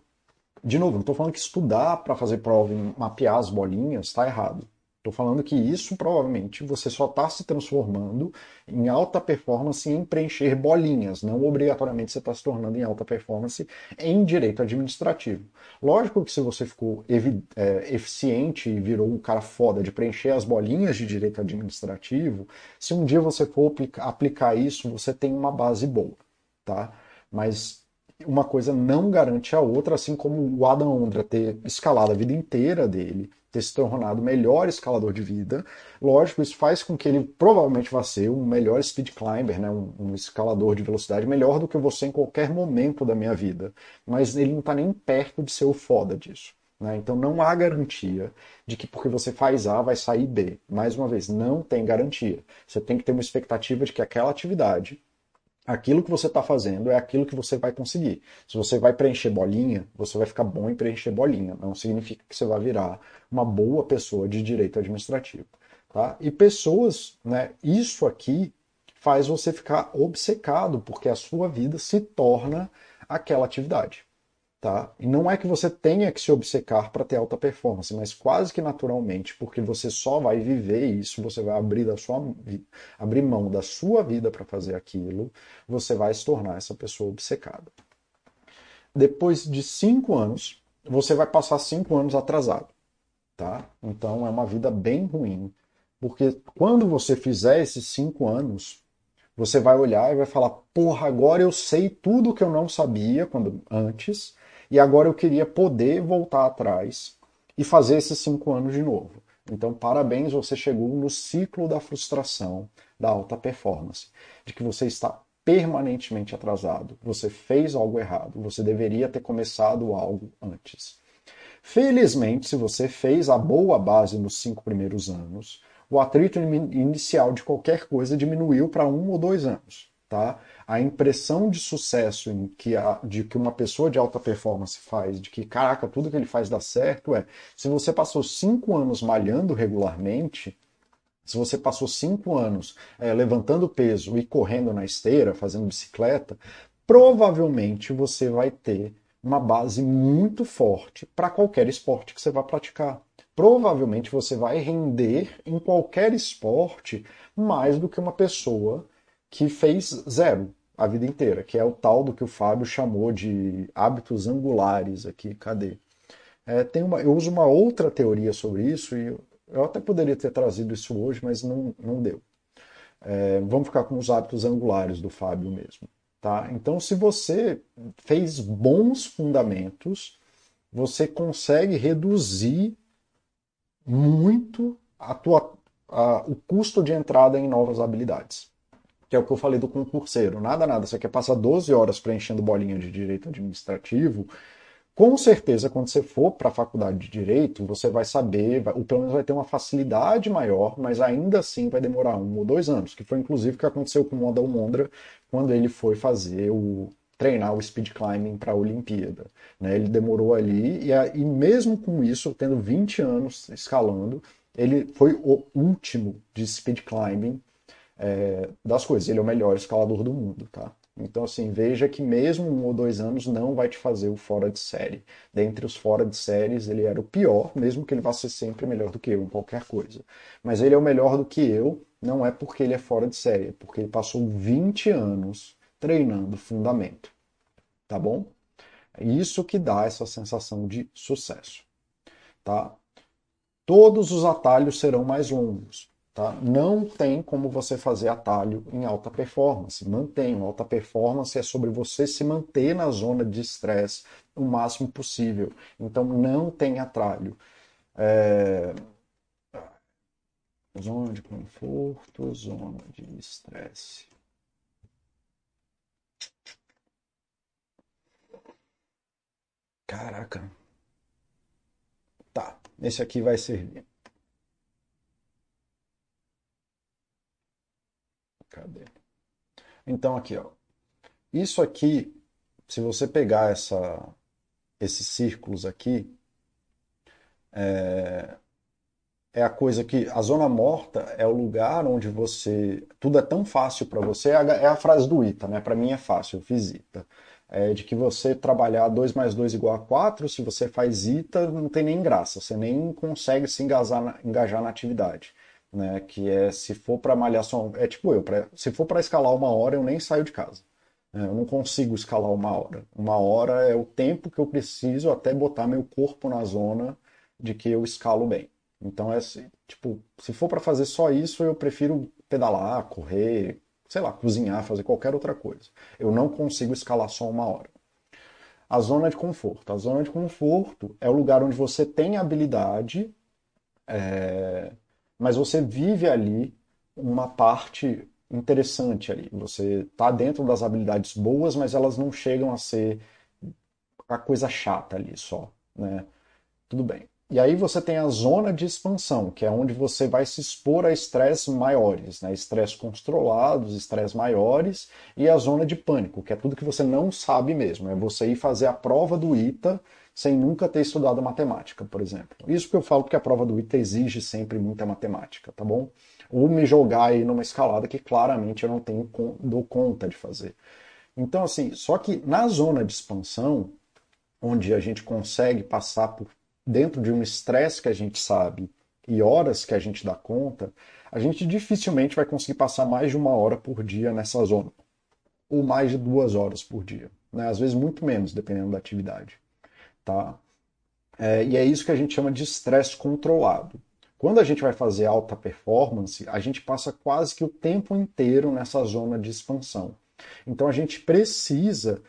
De novo, não estou falando que estudar para fazer prova e mapear as bolinhas está errado. Estou falando que isso provavelmente você só está se transformando em alta performance em preencher bolinhas, não obrigatoriamente você está se tornando em alta performance em direito administrativo. Lógico que se você ficou é, eficiente e virou um cara foda de preencher as bolinhas de direito administrativo, se um dia você for aplicar isso, você tem uma base boa, tá? Mas uma coisa não garante a outra, assim como o Adam Ondra ter escalado a vida inteira dele, ter se tornado o melhor escalador de vida. Lógico, isso faz com que ele provavelmente vá ser um melhor speed climber, né? um, um escalador de velocidade melhor do que você em qualquer momento da minha vida. Mas ele não está nem perto de ser o foda disso. Né? Então não há garantia de que porque você faz A vai sair B. Mais uma vez, não tem garantia. Você tem que ter uma expectativa de que aquela atividade aquilo que você está fazendo é aquilo que você vai conseguir. Se você vai preencher bolinha, você vai ficar bom em preencher bolinha. Não significa que você vai virar uma boa pessoa de direito administrativo. Tá? E pessoas, né, isso aqui faz você ficar obcecado, porque a sua vida se torna aquela atividade. Tá? E não é que você tenha que se obcecar para ter alta performance, mas quase que naturalmente, porque você só vai viver isso, você vai abrir, da sua, abrir mão da sua vida para fazer aquilo, você vai se tornar essa pessoa obcecada. Depois de cinco anos, você vai passar cinco anos atrasado. Tá? Então é uma vida bem ruim, porque quando você fizer esses cinco anos, você vai olhar e vai falar: porra, agora eu sei tudo que eu não sabia quando antes e agora eu queria poder voltar atrás e fazer esses cinco anos de novo. Então, parabéns, você chegou no ciclo da frustração da alta performance, de que você está permanentemente atrasado, você fez algo errado, você deveria ter começado algo antes. Felizmente, se você fez a boa base nos cinco primeiros anos, o atrito inicial de qualquer coisa diminuiu para um ou dois anos. Tá? a impressão de sucesso em que a, de que uma pessoa de alta performance faz, de que, caraca, tudo que ele faz dá certo, é se você passou cinco anos malhando regularmente, se você passou cinco anos é, levantando peso e correndo na esteira, fazendo bicicleta, provavelmente você vai ter uma base muito forte para qualquer esporte que você vá praticar. Provavelmente você vai render em qualquer esporte mais do que uma pessoa que fez zero a vida inteira, que é o tal do que o Fábio chamou de hábitos angulares aqui. Cadê? É, tem uma, eu uso uma outra teoria sobre isso e eu até poderia ter trazido isso hoje, mas não, não deu. É, vamos ficar com os hábitos angulares do Fábio mesmo. Tá? Então, se você fez bons fundamentos, você consegue reduzir muito a tua, a, o custo de entrada em novas habilidades que é o que eu falei do concurseiro. Nada, nada. Você quer passar 12 horas preenchendo bolinha de direito administrativo. Com certeza, quando você for para a faculdade de direito, você vai saber, vai, ou pelo menos vai ter uma facilidade maior, mas ainda assim vai demorar um ou dois anos, que foi inclusive o que aconteceu com o Adão Mondra quando ele foi fazer o treinar o speed climbing para a Olimpíada. Né? Ele demorou ali e, e mesmo com isso, tendo 20 anos escalando, ele foi o último de speed climbing é, das coisas. Ele é o melhor escalador do mundo, tá? Então, assim, veja que mesmo um ou dois anos não vai te fazer o fora de série. Dentre os fora de séries, ele era o pior, mesmo que ele vá ser sempre melhor do que eu em qualquer coisa. Mas ele é o melhor do que eu, não é porque ele é fora de série, é porque ele passou 20 anos treinando fundamento. Tá bom? É isso que dá essa sensação de sucesso. Tá? Todos os atalhos serão mais longos. Tá? Não tem como você fazer atalho em alta performance. mantém Alta performance é sobre você se manter na zona de estresse o máximo possível. Então, não tem atalho. É... Zona de conforto, zona de estresse. Caraca. Tá, esse aqui vai servir. Cadê? Então aqui, ó. Isso aqui, se você pegar essa, esses círculos aqui, é, é a coisa que a zona morta é o lugar onde você tudo é tão fácil para você. É a, é a frase do Ita, né? Para mim é fácil, eu fiz Ita. É de que você trabalhar 2 mais 2 igual a 4, se você faz ITA, não tem nem graça, você nem consegue se engajar na, engajar na atividade. Né? Que é se for para malhar só. É tipo eu, pra, se for para escalar uma hora, eu nem saio de casa. É, eu não consigo escalar uma hora. Uma hora é o tempo que eu preciso até botar meu corpo na zona de que eu escalo bem. Então é assim, tipo, se for para fazer só isso, eu prefiro pedalar, correr, sei lá, cozinhar, fazer qualquer outra coisa. Eu não consigo escalar só uma hora. A zona de conforto. A zona de conforto é o lugar onde você tem habilidade, é... mas você vive ali uma parte interessante ali. Você está dentro das habilidades boas, mas elas não chegam a ser a coisa chata ali só, né? Tudo bem. E aí você tem a zona de expansão, que é onde você vai se expor a estresses maiores, né? Estresse controlados, estresses maiores, e a zona de pânico, que é tudo que você não sabe mesmo. É você ir fazer a prova do ITA sem nunca ter estudado matemática, por exemplo. Isso que eu falo porque a prova do ITA exige sempre muita matemática, tá bom? Ou me jogar aí numa escalada que claramente eu não tenho dou conta de fazer. Então, assim, só que na zona de expansão, onde a gente consegue passar por dentro de um estresse que a gente sabe e horas que a gente dá conta, a gente dificilmente vai conseguir passar mais de uma hora por dia nessa zona. Ou mais de duas horas por dia. Né? Às vezes muito menos, dependendo da atividade. Tá? É, e é isso que a gente chama de estresse controlado. Quando a gente vai fazer alta performance, a gente passa quase que o tempo inteiro nessa zona de expansão. Então a gente precisa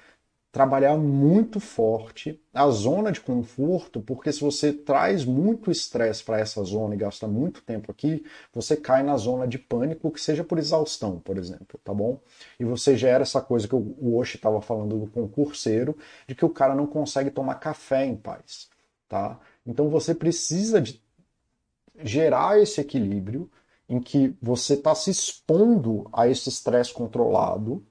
trabalhar muito forte a zona de conforto, porque se você traz muito estresse para essa zona e gasta muito tempo aqui, você cai na zona de pânico, que seja por exaustão, por exemplo, tá bom? E você gera essa coisa que o Oshi estava falando do concurseiro, de que o cara não consegue tomar café em paz, tá? Então você precisa de gerar esse equilíbrio em que você está se expondo a esse estresse controlado,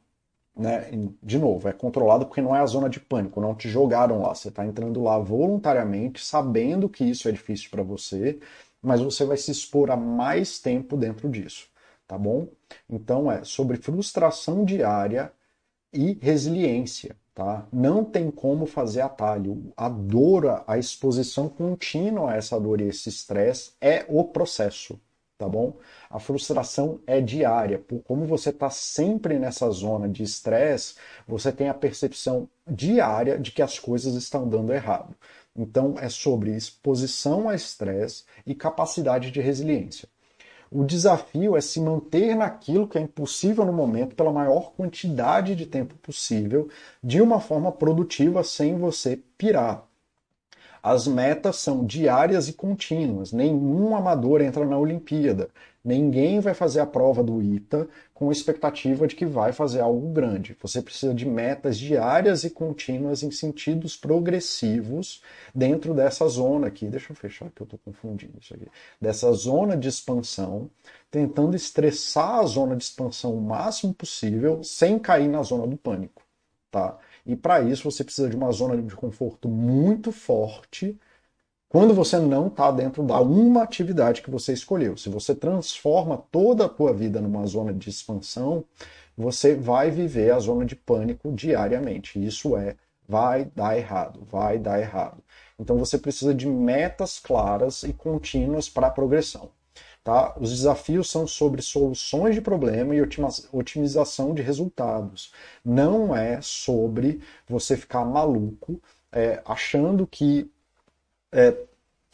né? De novo, é controlado porque não é a zona de pânico, não te jogaram lá. Você está entrando lá voluntariamente, sabendo que isso é difícil para você, mas você vai se expor a mais tempo dentro disso, tá bom? Então é sobre frustração diária e resiliência, tá? Não tem como fazer atalho. A dor, a exposição contínua a essa dor e esse estresse é o processo, tá bom? A frustração é diária. Como você está sempre nessa zona de estresse, você tem a percepção diária de que as coisas estão dando errado. Então é sobre exposição a estresse e capacidade de resiliência. O desafio é se manter naquilo que é impossível no momento pela maior quantidade de tempo possível, de uma forma produtiva sem você pirar. As metas são diárias e contínuas. Nenhum amador entra na Olimpíada. Ninguém vai fazer a prova do ITA com a expectativa de que vai fazer algo grande. Você precisa de metas diárias e contínuas em sentidos progressivos dentro dessa zona aqui. Deixa eu fechar que eu estou confundindo isso aqui. Dessa zona de expansão, tentando estressar a zona de expansão o máximo possível sem cair na zona do pânico. Tá? E para isso você precisa de uma zona de conforto muito forte quando você não está dentro da uma atividade que você escolheu. Se você transforma toda a tua vida numa zona de expansão, você vai viver a zona de pânico diariamente. Isso é, vai dar errado, vai dar errado. Então você precisa de metas claras e contínuas para a progressão. Tá? Os desafios são sobre soluções de problema e otimização de resultados. Não é sobre você ficar maluco é, achando que, é,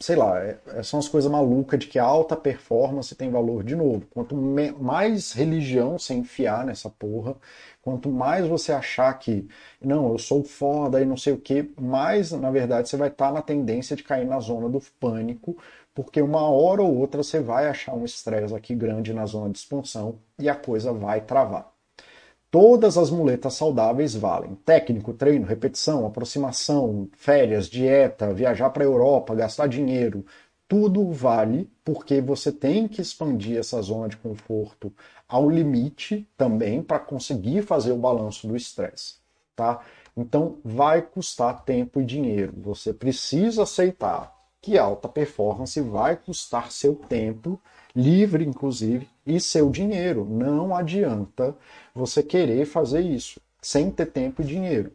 sei lá, é, é são as coisas malucas de que alta performance tem valor de novo. Quanto mais religião você enfiar nessa porra, quanto mais você achar que, não, eu sou foda e não sei o que, mais, na verdade, você vai estar tá na tendência de cair na zona do pânico, porque uma hora ou outra você vai achar um estresse aqui grande na zona de expansão e a coisa vai travar. Todas as muletas saudáveis valem. Técnico, treino, repetição, aproximação, férias, dieta, viajar para a Europa, gastar dinheiro, tudo vale porque você tem que expandir essa zona de conforto ao limite também para conseguir fazer o balanço do estresse, tá? Então vai custar tempo e dinheiro. Você precisa aceitar que alta performance vai custar seu tempo, livre inclusive, e seu dinheiro. Não adianta você querer fazer isso sem ter tempo e dinheiro,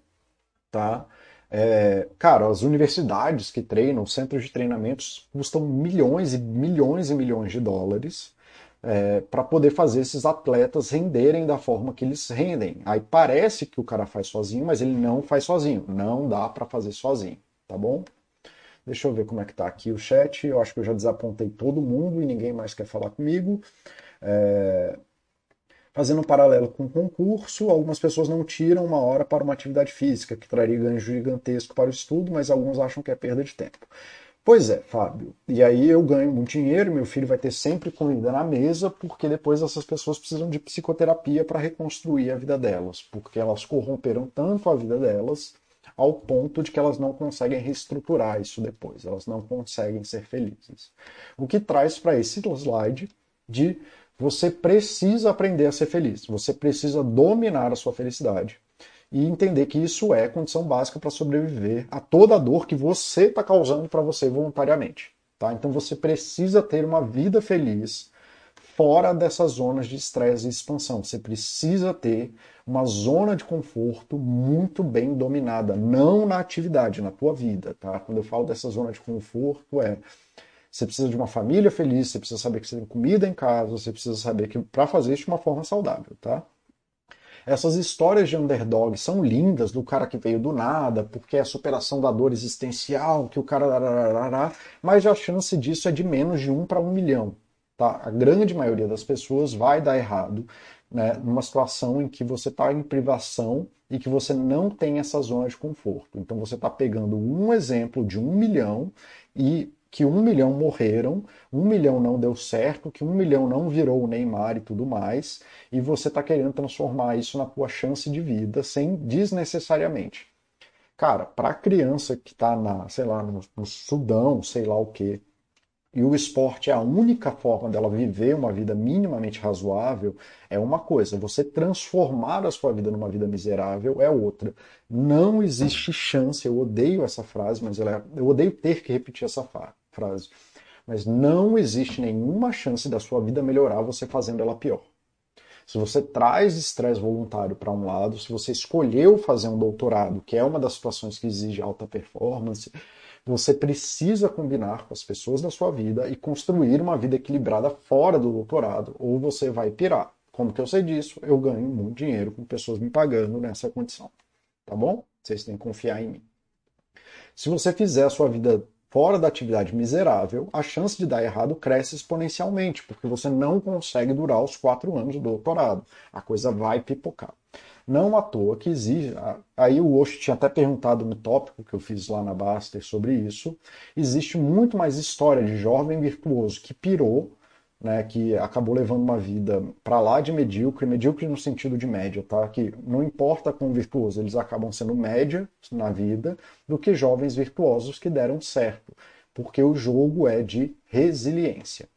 tá? É, cara, as universidades que treinam, centros de treinamentos, custam milhões e milhões e milhões de dólares é, para poder fazer esses atletas renderem da forma que eles rendem. Aí parece que o cara faz sozinho, mas ele não faz sozinho. Não dá para fazer sozinho, tá bom? Deixa eu ver como é que tá aqui o chat. Eu acho que eu já desapontei todo mundo e ninguém mais quer falar comigo. É, Fazendo um paralelo com o concurso, algumas pessoas não tiram uma hora para uma atividade física, que traria ganho gigantesco para o estudo, mas alguns acham que é perda de tempo. Pois é, Fábio. E aí eu ganho muito dinheiro, meu filho vai ter sempre comida na mesa, porque depois essas pessoas precisam de psicoterapia para reconstruir a vida delas, porque elas corromperam tanto a vida delas ao ponto de que elas não conseguem reestruturar isso depois, elas não conseguem ser felizes. O que traz para esse slide de você precisa aprender a ser feliz. Você precisa dominar a sua felicidade e entender que isso é condição básica para sobreviver a toda a dor que você está causando para você voluntariamente. Tá? Então você precisa ter uma vida feliz fora dessas zonas de estresse e expansão. Você precisa ter uma zona de conforto muito bem dominada, não na atividade, na tua vida. Tá? Quando eu falo dessa zona de conforto, é você precisa de uma família feliz, você precisa saber que você tem comida em casa, você precisa saber que para fazer isso de uma forma saudável, tá? Essas histórias de underdog são lindas, do cara que veio do nada, porque é a superação da dor existencial, que o cara. Mas a chance disso é de menos de um para um milhão. Tá? A grande maioria das pessoas vai dar errado né, numa situação em que você está em privação e que você não tem essa zona de conforto. Então você está pegando um exemplo de um milhão e que um milhão morreram, um milhão não deu certo, que um milhão não virou o Neymar e tudo mais, e você está querendo transformar isso na tua chance de vida sem desnecessariamente. Cara, para criança que está na, sei lá, no, no Sudão, sei lá o quê, e o esporte é a única forma dela viver uma vida minimamente razoável, é uma coisa. Você transformar a sua vida numa vida miserável é outra. Não existe chance, eu odeio essa frase, mas ela é, eu odeio ter que repetir essa frase. Mas não existe nenhuma chance da sua vida melhorar você fazendo ela pior. Se você traz estresse voluntário para um lado, se você escolheu fazer um doutorado, que é uma das situações que exige alta performance, você precisa combinar com as pessoas da sua vida e construir uma vida equilibrada fora do doutorado, ou você vai pirar. Como que eu sei disso? Eu ganho muito dinheiro com pessoas me pagando nessa condição. Tá bom? Vocês têm que confiar em mim. Se você fizer a sua vida fora da atividade miserável, a chance de dar errado cresce exponencialmente, porque você não consegue durar os quatro anos do doutorado. A coisa vai pipocar. Não à toa que exige. Aí o Osho tinha até perguntado no tópico que eu fiz lá na Baster sobre isso. Existe muito mais história de jovem virtuoso que pirou, né, que acabou levando uma vida para lá de medíocre, medíocre no sentido de média, tá? Que não importa com virtuoso, eles acabam sendo média na vida do que jovens virtuosos que deram certo, porque o jogo é de resiliência,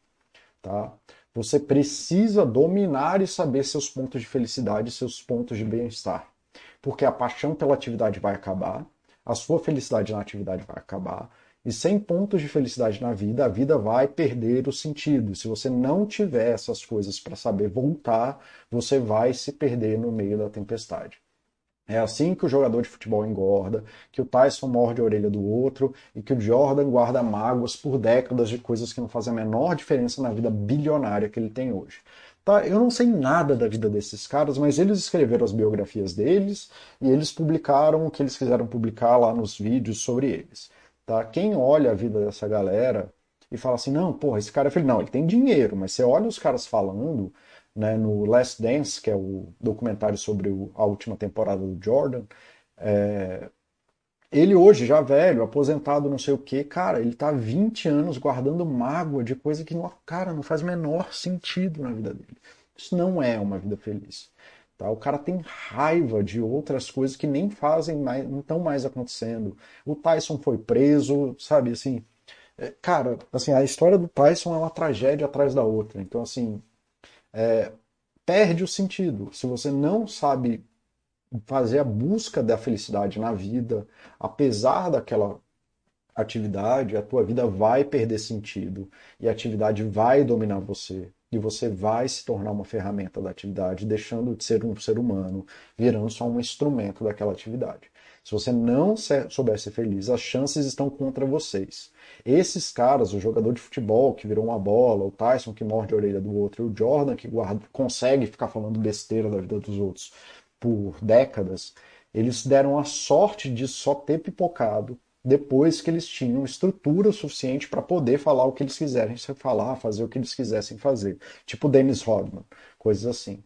tá? Você precisa dominar e saber seus pontos de felicidade, seus pontos de bem-estar. Porque a paixão pela atividade vai acabar, a sua felicidade na atividade vai acabar, e sem pontos de felicidade na vida, a vida vai perder o sentido. Se você não tiver essas coisas para saber voltar, você vai se perder no meio da tempestade. É assim que o jogador de futebol engorda, que o Tyson morde a orelha do outro e que o Jordan guarda mágoas por décadas de coisas que não fazem a menor diferença na vida bilionária que ele tem hoje. Tá? Eu não sei nada da vida desses caras, mas eles escreveram as biografias deles e eles publicaram o que eles quiseram publicar lá nos vídeos sobre eles. Tá? Quem olha a vida dessa galera e fala assim, não, porra, esse cara é filho. Não, ele tem dinheiro, mas você olha os caras falando, né, no Last Dance, que é o documentário sobre o, a última temporada do Jordan, é, ele hoje, já velho, aposentado, não sei o que, cara, ele tá 20 anos guardando mágoa de coisa que, não, cara, não faz menor sentido na vida dele. Isso não é uma vida feliz. Tá? O cara tem raiva de outras coisas que nem fazem mais, não estão mais acontecendo. O Tyson foi preso, sabe, assim. É, cara, assim, a história do Tyson é uma tragédia atrás da outra. Então, assim, é, perde o sentido. Se você não sabe fazer a busca da felicidade na vida, apesar daquela atividade, a tua vida vai perder sentido e a atividade vai dominar você e você vai se tornar uma ferramenta da atividade, deixando de ser um ser humano, virando só um instrumento daquela atividade. Se você não souber ser feliz, as chances estão contra vocês. Esses caras, o jogador de futebol que virou uma bola, o Tyson que morde a orelha do outro, o Jordan que guarda, consegue ficar falando besteira da vida dos outros por décadas, eles deram a sorte de só ter pipocado depois que eles tinham estrutura suficiente para poder falar o que eles quisessem falar, fazer o que eles quisessem fazer. Tipo Dennis Rodman, coisas assim.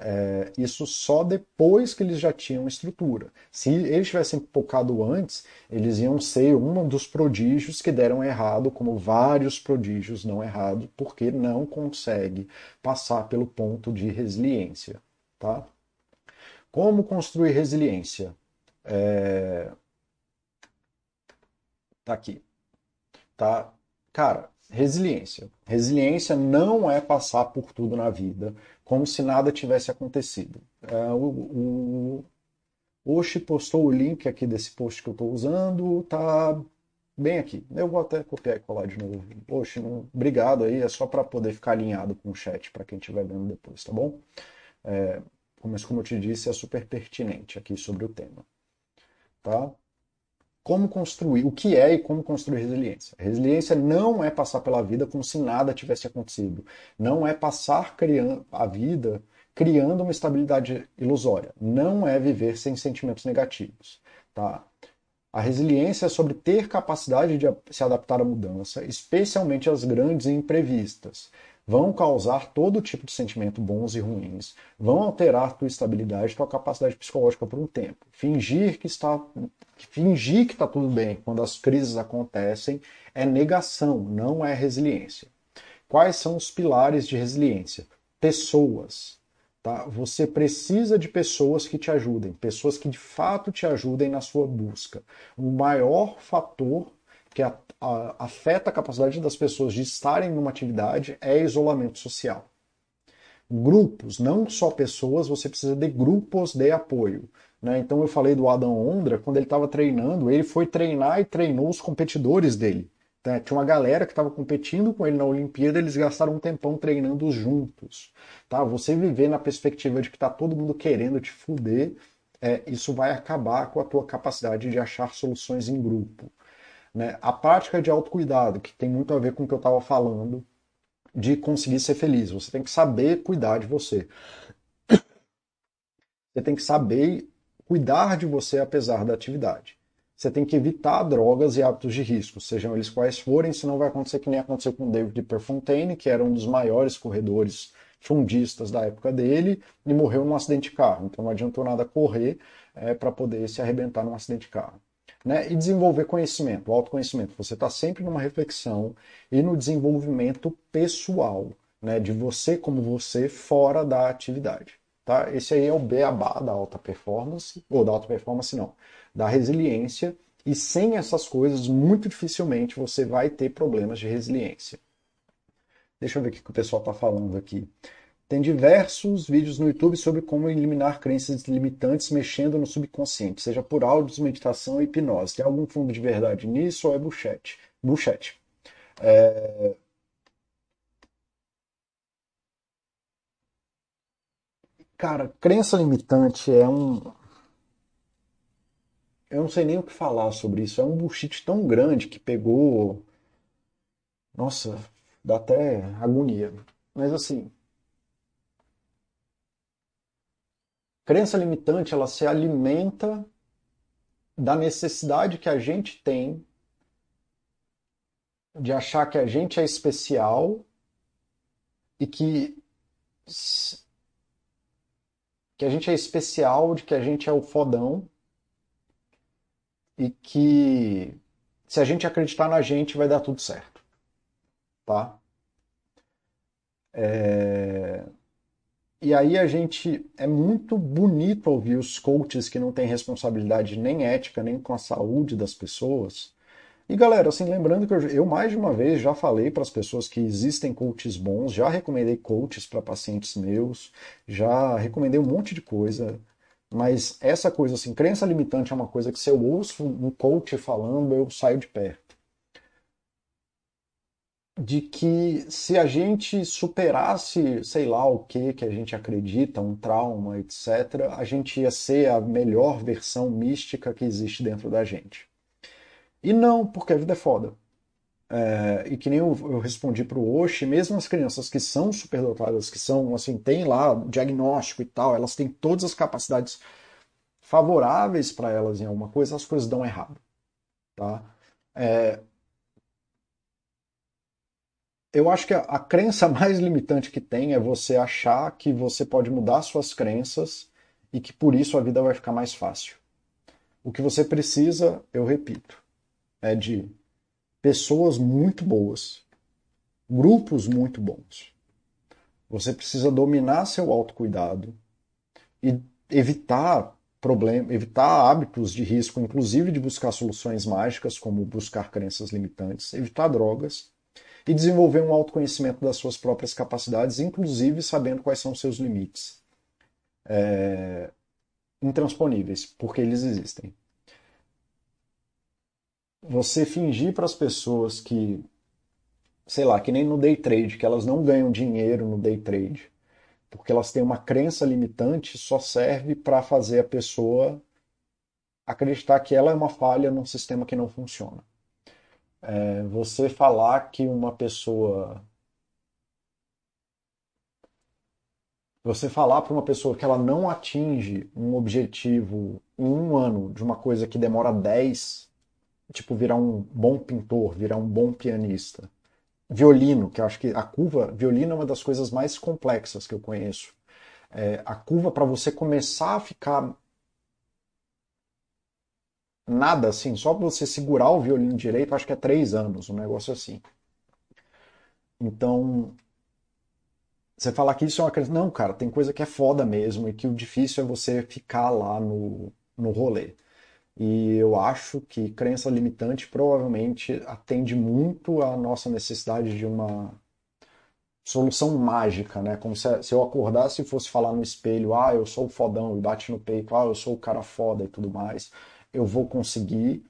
É, isso só depois que eles já tinham estrutura. Se eles tivessem focado antes, eles iam ser um dos prodígios que deram errado, como vários prodígios não errado, porque não consegue passar pelo ponto de resiliência. Tá? Como construir resiliência? É, Tá aqui. Tá? Cara, resiliência. Resiliência não é passar por tudo na vida como se nada tivesse acontecido. É, o, o postou o link aqui desse post que eu estou usando, tá bem aqui. Eu vou até copiar e colar de novo. Oxi, obrigado aí, é só para poder ficar alinhado com o chat para quem estiver vendo depois, tá bom? É, mas como eu te disse, é super pertinente aqui sobre o tema. Tá? Como construir, o que é e como construir resiliência. Resiliência não é passar pela vida como se nada tivesse acontecido. Não é passar criando a vida criando uma estabilidade ilusória. Não é viver sem sentimentos negativos. Tá? A resiliência é sobre ter capacidade de se adaptar à mudança, especialmente às grandes e imprevistas vão causar todo tipo de sentimento bons e ruins, vão alterar tua estabilidade, tua capacidade psicológica por um tempo. Fingir que está fingir que está tudo bem quando as crises acontecem é negação, não é resiliência. Quais são os pilares de resiliência? Pessoas. Tá? Você precisa de pessoas que te ajudem, pessoas que de fato te ajudem na sua busca. O maior fator que a, a, afeta a capacidade das pessoas de estarem numa atividade é isolamento social. Grupos, não só pessoas, você precisa de grupos de apoio. Né? Então eu falei do Adam Ondra, quando ele estava treinando, ele foi treinar e treinou os competidores dele. Né? Tinha uma galera que estava competindo com ele na Olimpíada, eles gastaram um tempão treinando juntos. Tá? Você viver na perspectiva de que está todo mundo querendo te fuder, é, isso vai acabar com a tua capacidade de achar soluções em grupo. Né? A prática de autocuidado, que tem muito a ver com o que eu estava falando, de conseguir ser feliz. Você tem que saber cuidar de você. Você tem que saber cuidar de você apesar da atividade. Você tem que evitar drogas e hábitos de risco, sejam eles quais forem, senão vai acontecer que nem aconteceu com David Perfontaine, que era um dos maiores corredores fundistas da época dele, e morreu num acidente de carro. Então não adiantou nada correr é, para poder se arrebentar num acidente de carro né? E desenvolver conhecimento, autoconhecimento. Você está sempre numa reflexão e no desenvolvimento pessoal, né? De você como você fora da atividade. Tá? Esse aí é o beabá da alta performance, ou da alta performance não, da resiliência. E sem essas coisas, muito dificilmente você vai ter problemas de resiliência. Deixa eu ver o que o pessoal está falando aqui. Tem diversos vídeos no YouTube sobre como eliminar crenças limitantes mexendo no subconsciente, seja por áudios, meditação ou hipnose. Tem algum fundo de verdade nisso ou é bullshit? Bullshit. É... Cara, crença limitante é um. Eu não sei nem o que falar sobre isso. É um bullshit tão grande que pegou. Nossa, dá até agonia. Mas assim, crença limitante ela se alimenta da necessidade que a gente tem de achar que a gente é especial e que que a gente é especial, de que a gente é o fodão e que se a gente acreditar na gente vai dar tudo certo, tá? É... E aí a gente é muito bonito ouvir os coaches que não têm responsabilidade nem ética nem com a saúde das pessoas. E galera, assim, lembrando que eu, eu mais de uma vez já falei para as pessoas que existem coaches bons, já recomendei coaches para pacientes meus, já recomendei um monte de coisa, mas essa coisa assim, crença limitante é uma coisa que se eu ouço um coach falando, eu saio de perto de que se a gente superasse, sei lá o que que a gente acredita, um trauma, etc., a gente ia ser a melhor versão mística que existe dentro da gente. E não, porque a vida é foda. É, e que nem eu, eu respondi para o Oshi, mesmo as crianças que são superdotadas, que são, assim, tem lá diagnóstico e tal, elas têm todas as capacidades favoráveis para elas em alguma coisa, as coisas dão errado. Tá? É, eu acho que a, a, crença mais limitante que tem é você achar que você pode mudar suas crenças e que por isso a vida vai ficar mais fácil. O que você precisa, eu repito, é de pessoas muito boas, grupos muito bons. Você precisa dominar seu autocuidado e evitar problema, evitar hábitos de risco, inclusive de buscar soluções mágicas, como buscar crenças limitantes, evitar drogas e desenvolver um autoconhecimento das suas próprias capacidades, inclusive sabendo quais são seus limites é, intransponíveis, porque eles existem. Você fingir para as pessoas que, sei lá, que nem no day trade, que elas não ganham dinheiro no day trade, porque elas têm uma crença limitante, só serve para fazer a pessoa acreditar que ela é uma falha num sistema que não funciona. É, você falar que uma pessoa. Você falar para uma pessoa que ela não atinge um objetivo em um ano de uma coisa que demora 10, tipo virar um bom pintor, virar um bom pianista. Violino, que eu acho que a curva, violino é uma das coisas mais complexas que eu conheço. É, a curva para você começar a ficar nada assim, só para você segurar o violino direito, acho que é três anos, um negócio assim. Então, você falar que isso é uma crença. Não, cara, tem coisa que é foda mesmo e que o difícil é você ficar lá no, no rolê. E eu acho que crença limitante provavelmente atende muito à nossa necessidade de uma solução mágica, né? Como se, se eu acordasse e fosse falar no espelho, ah, eu sou o fodão, e bate no peito, ah, eu sou o cara foda e tudo mais eu vou conseguir.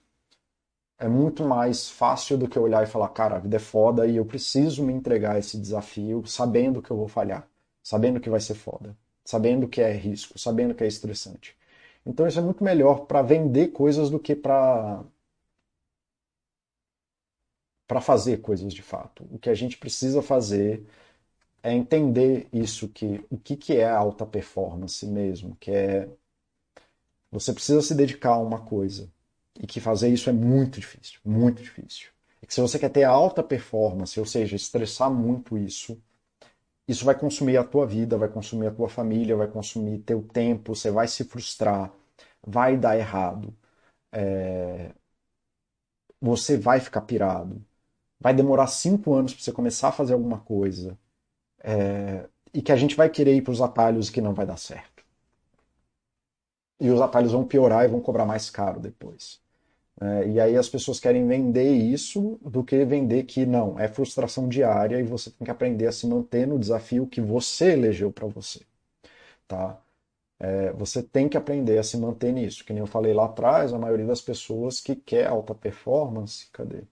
É muito mais fácil do que olhar e falar, cara, a vida é foda e eu preciso me entregar a esse desafio sabendo que eu vou falhar, sabendo que vai ser foda, sabendo que é risco, sabendo que é estressante. Então isso é muito melhor para vender coisas do que para para fazer coisas de fato. O que a gente precisa fazer é entender isso que o que, que é alta performance mesmo, que é você precisa se dedicar a uma coisa. E que fazer isso é muito difícil, muito difícil. E que se você quer ter alta performance, ou seja, estressar muito isso, isso vai consumir a tua vida, vai consumir a tua família, vai consumir teu tempo, você vai se frustrar, vai dar errado, é... você vai ficar pirado, vai demorar cinco anos para você começar a fazer alguma coisa, é... e que a gente vai querer ir para os atalhos que não vai dar certo e os atalhos vão piorar e vão cobrar mais caro depois. É, e aí as pessoas querem vender isso do que vender que não, é frustração diária e você tem que aprender a se manter no desafio que você elegeu para você. Tá? É, você tem que aprender a se manter nisso. Que nem eu falei lá atrás, a maioria das pessoas que quer alta performance, cadê?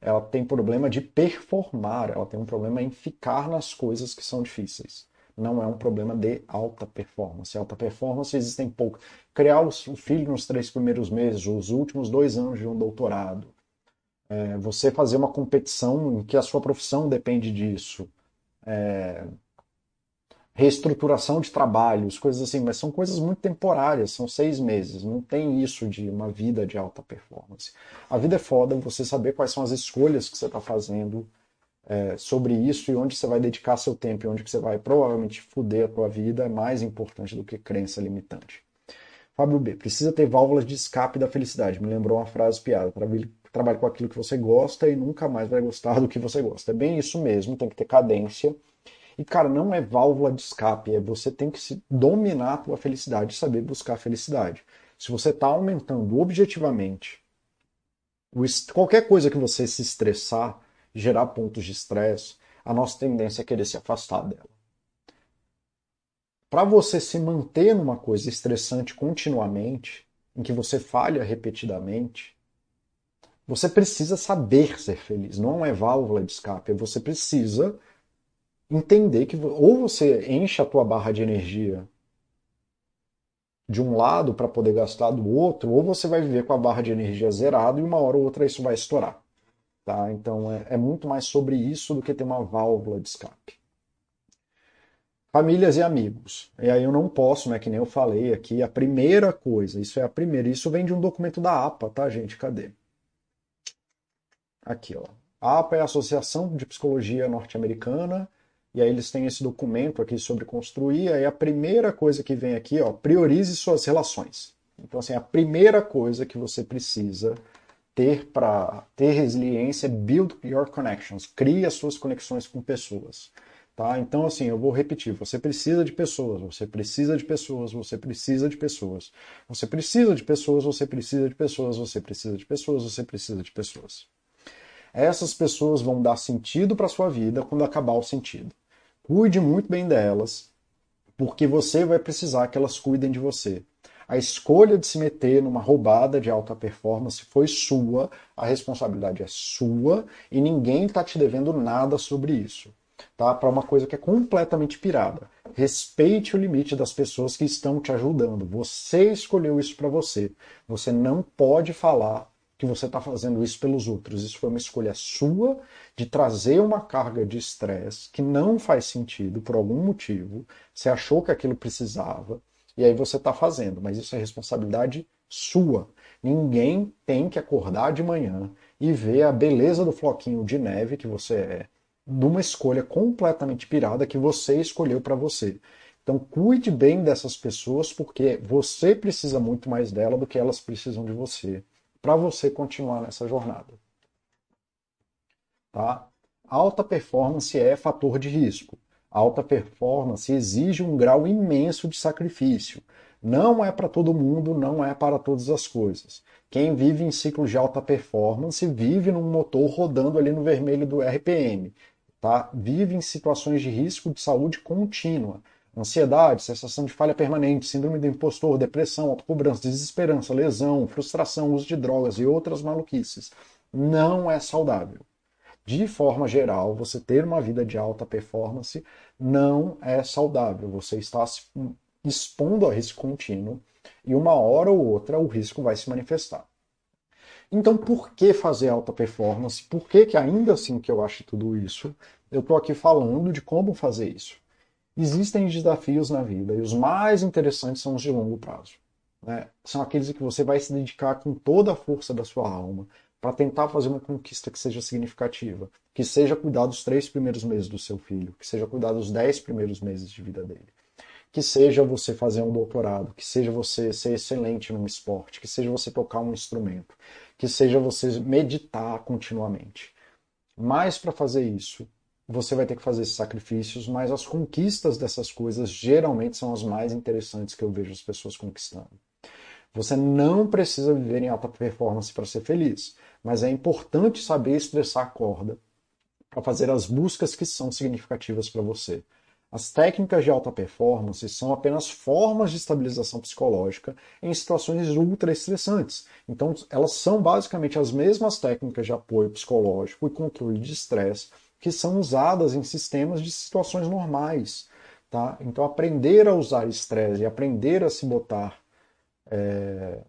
Ela tem problema de performar, ela tem um problema em ficar nas coisas que são difíceis não é um problema de alta performance. Alta performance existem poucas. Criar o filho nos três primeiros meses, os últimos dois anos de um doutorado. É, você fazer uma competição em que a sua profissão depende disso. É, reestruturação de trabalhos, coisas assim, mas são coisas muito temporárias, são seis meses, não tem isso de uma vida de alta performance. A vida é foda, você saber quais são as escolhas que você está fazendo, é, sobre isso e onde você vai dedicar seu tempo e onde você vai provavelmente foder a tua vida é mais importante do que crença limitante. Fábio B. Precisa ter válvulas de escape da felicidade. Me lembrou uma frase piada. Trabalhe com aquilo que você gosta e nunca mais vai gostar do que você gosta. É bem isso mesmo, tem que ter cadência. E, cara, não é válvula de escape, é você tem que se dominar a tua felicidade, saber buscar a felicidade. Se você está aumentando objetivamente qualquer coisa que você se estressar, gerar pontos de estresse, a nossa tendência é querer se afastar dela. Para você se manter numa coisa estressante continuamente, em que você falha repetidamente, você precisa saber ser feliz. Não é válvula de escape. Você precisa entender que ou você enche a tua barra de energia de um lado para poder gastar do outro, ou você vai viver com a barra de energia zerada e uma hora ou outra isso vai estourar. Tá? Então é, é muito mais sobre isso do que ter uma válvula de escape. Famílias e amigos. E aí eu não posso, né, que nem eu falei aqui, a primeira coisa, isso é a primeira, isso vem de um documento da APA, tá, gente? Cadê? Aqui, ó. A APA é a Associação de Psicologia Norte-Americana, e aí eles têm esse documento aqui sobre construir, aí a primeira coisa que vem aqui, ó, priorize suas relações. Então, assim, a primeira coisa que você precisa ter para ter resiliência build your connections, crie as suas conexões com pessoas. Tá? Então, assim, eu vou repetir: você precisa de pessoas, você precisa de pessoas, você precisa de pessoas. Você precisa de pessoas, você precisa de pessoas, você precisa de pessoas, você precisa de pessoas. Essas pessoas vão dar sentido para sua vida quando acabar o sentido. Cuide muito bem delas, porque você vai precisar que elas cuidem de você. A escolha de se meter numa roubada de alta performance foi sua, a responsabilidade é sua e ninguém está te devendo nada sobre isso. Tá? Para uma coisa que é completamente pirada. Respeite o limite das pessoas que estão te ajudando. Você escolheu isso para você. Você não pode falar que você está fazendo isso pelos outros. Isso foi uma escolha sua de trazer uma carga de estresse que não faz sentido por algum motivo. Você achou que aquilo precisava e aí você está fazendo, mas isso é responsabilidade sua. Ninguém tem que acordar de manhã e ver a beleza do floquinho de neve que você é, de uma escolha completamente pirada que você escolheu para você. Então cuide bem dessas pessoas porque você precisa muito mais dela do que elas precisam de você para você continuar nessa jornada. Tá? Alta performance é fator de risco. Alta performance exige um grau imenso de sacrifício. Não é para todo mundo, não é para todas as coisas. Quem vive em ciclos de alta performance vive num motor rodando ali no vermelho do RPM. Tá? Vive em situações de risco de saúde contínua ansiedade, sensação de falha permanente, síndrome do impostor, depressão, autocobrança, desesperança, lesão, frustração, uso de drogas e outras maluquices. Não é saudável. De forma geral, você ter uma vida de alta performance não é saudável. Você está se expondo a risco contínuo e uma hora ou outra o risco vai se manifestar. Então, por que fazer alta performance? Por que, que ainda assim que eu acho tudo isso, eu estou aqui falando de como fazer isso? Existem desafios na vida e os mais interessantes são os de longo prazo. Né? São aqueles que você vai se dedicar com toda a força da sua alma para tentar fazer uma conquista que seja significativa, que seja cuidar dos três primeiros meses do seu filho, que seja cuidar dos dez primeiros meses de vida dele, que seja você fazer um doutorado, que seja você ser excelente num esporte, que seja você tocar um instrumento, que seja você meditar continuamente. Mas para fazer isso, você vai ter que fazer esses sacrifícios, mas as conquistas dessas coisas geralmente são as mais interessantes que eu vejo as pessoas conquistando. Você não precisa viver em alta performance para ser feliz, mas é importante saber estressar a corda para fazer as buscas que são significativas para você. As técnicas de alta performance são apenas formas de estabilização psicológica em situações ultra estressantes. Então, elas são basicamente as mesmas técnicas de apoio psicológico e controle de estresse que são usadas em sistemas de situações normais. Tá? Então, aprender a usar estresse e aprender a se botar, é...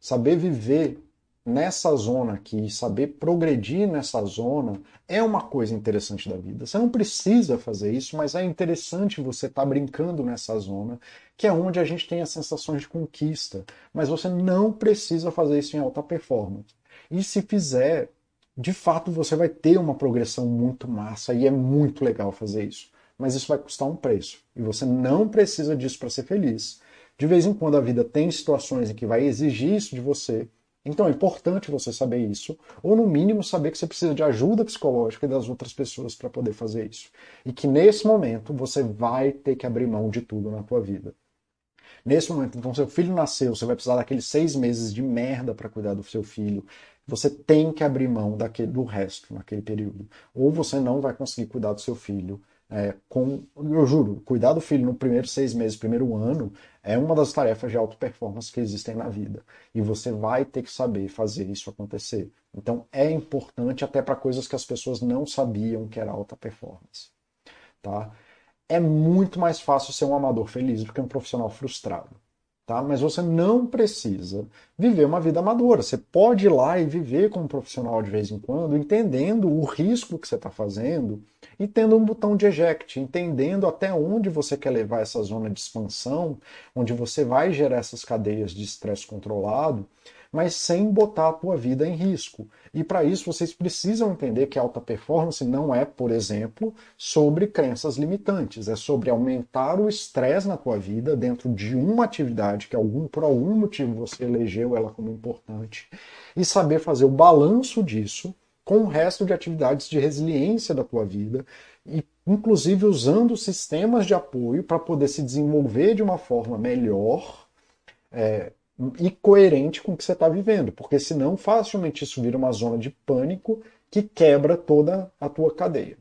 saber viver nessa zona aqui, saber progredir nessa zona, é uma coisa interessante da vida. Você não precisa fazer isso, mas é interessante você estar tá brincando nessa zona, que é onde a gente tem as sensações de conquista. Mas você não precisa fazer isso em alta performance. E se fizer, de fato você vai ter uma progressão muito massa e é muito legal fazer isso. Mas isso vai custar um preço. E você não precisa disso para ser feliz. De vez em quando a vida tem situações em que vai exigir isso de você Então é importante você saber isso, ou no mínimo saber que você precisa de ajuda psicológica das outras pessoas para poder fazer isso. E que nesse momento você vai ter que abrir mão de tudo na tua vida. Nesse momento, então, seu filho nasceu, você vai precisar daqueles seis meses de merda para cuidar do seu filho. Você tem que abrir mão daquele, do resto naquele período. Ou você não vai conseguir cuidar do seu filho é, com, eu juro, cuidar do filho no primeiro seis meses, primeiro ano, é uma das tarefas de alta performance que existem na vida. E você vai ter que saber fazer isso acontecer. Então é importante até para coisas que as pessoas não sabiam que era alta performance. Tá? É muito mais fácil ser um amador feliz do que um profissional frustrado tá? Mas você não precisa viver uma vida amadora. Você pode ir lá e viver como profissional de vez em quando, entendendo o risco que você está fazendo e tendo um botão de eject, entendendo até onde você quer levar essa zona de expansão, onde você vai gerar essas cadeias de estresse controlado mas sem botar a tua vida em risco. E para isso vocês precisam entender que alta performance não é, por exemplo, sobre crenças limitantes, é sobre aumentar o estresse na tua vida dentro de uma atividade que algum, por algum motivo você elegeu ela como importante e saber fazer o balanço disso com o resto de atividades de resiliência da tua vida e inclusive usando sistemas de apoio para poder se desenvolver de uma forma melhor, é, e coerente com o que você está vivendo, porque senão facilmente isso vira uma zona de pânico que quebra toda a tua cadeia,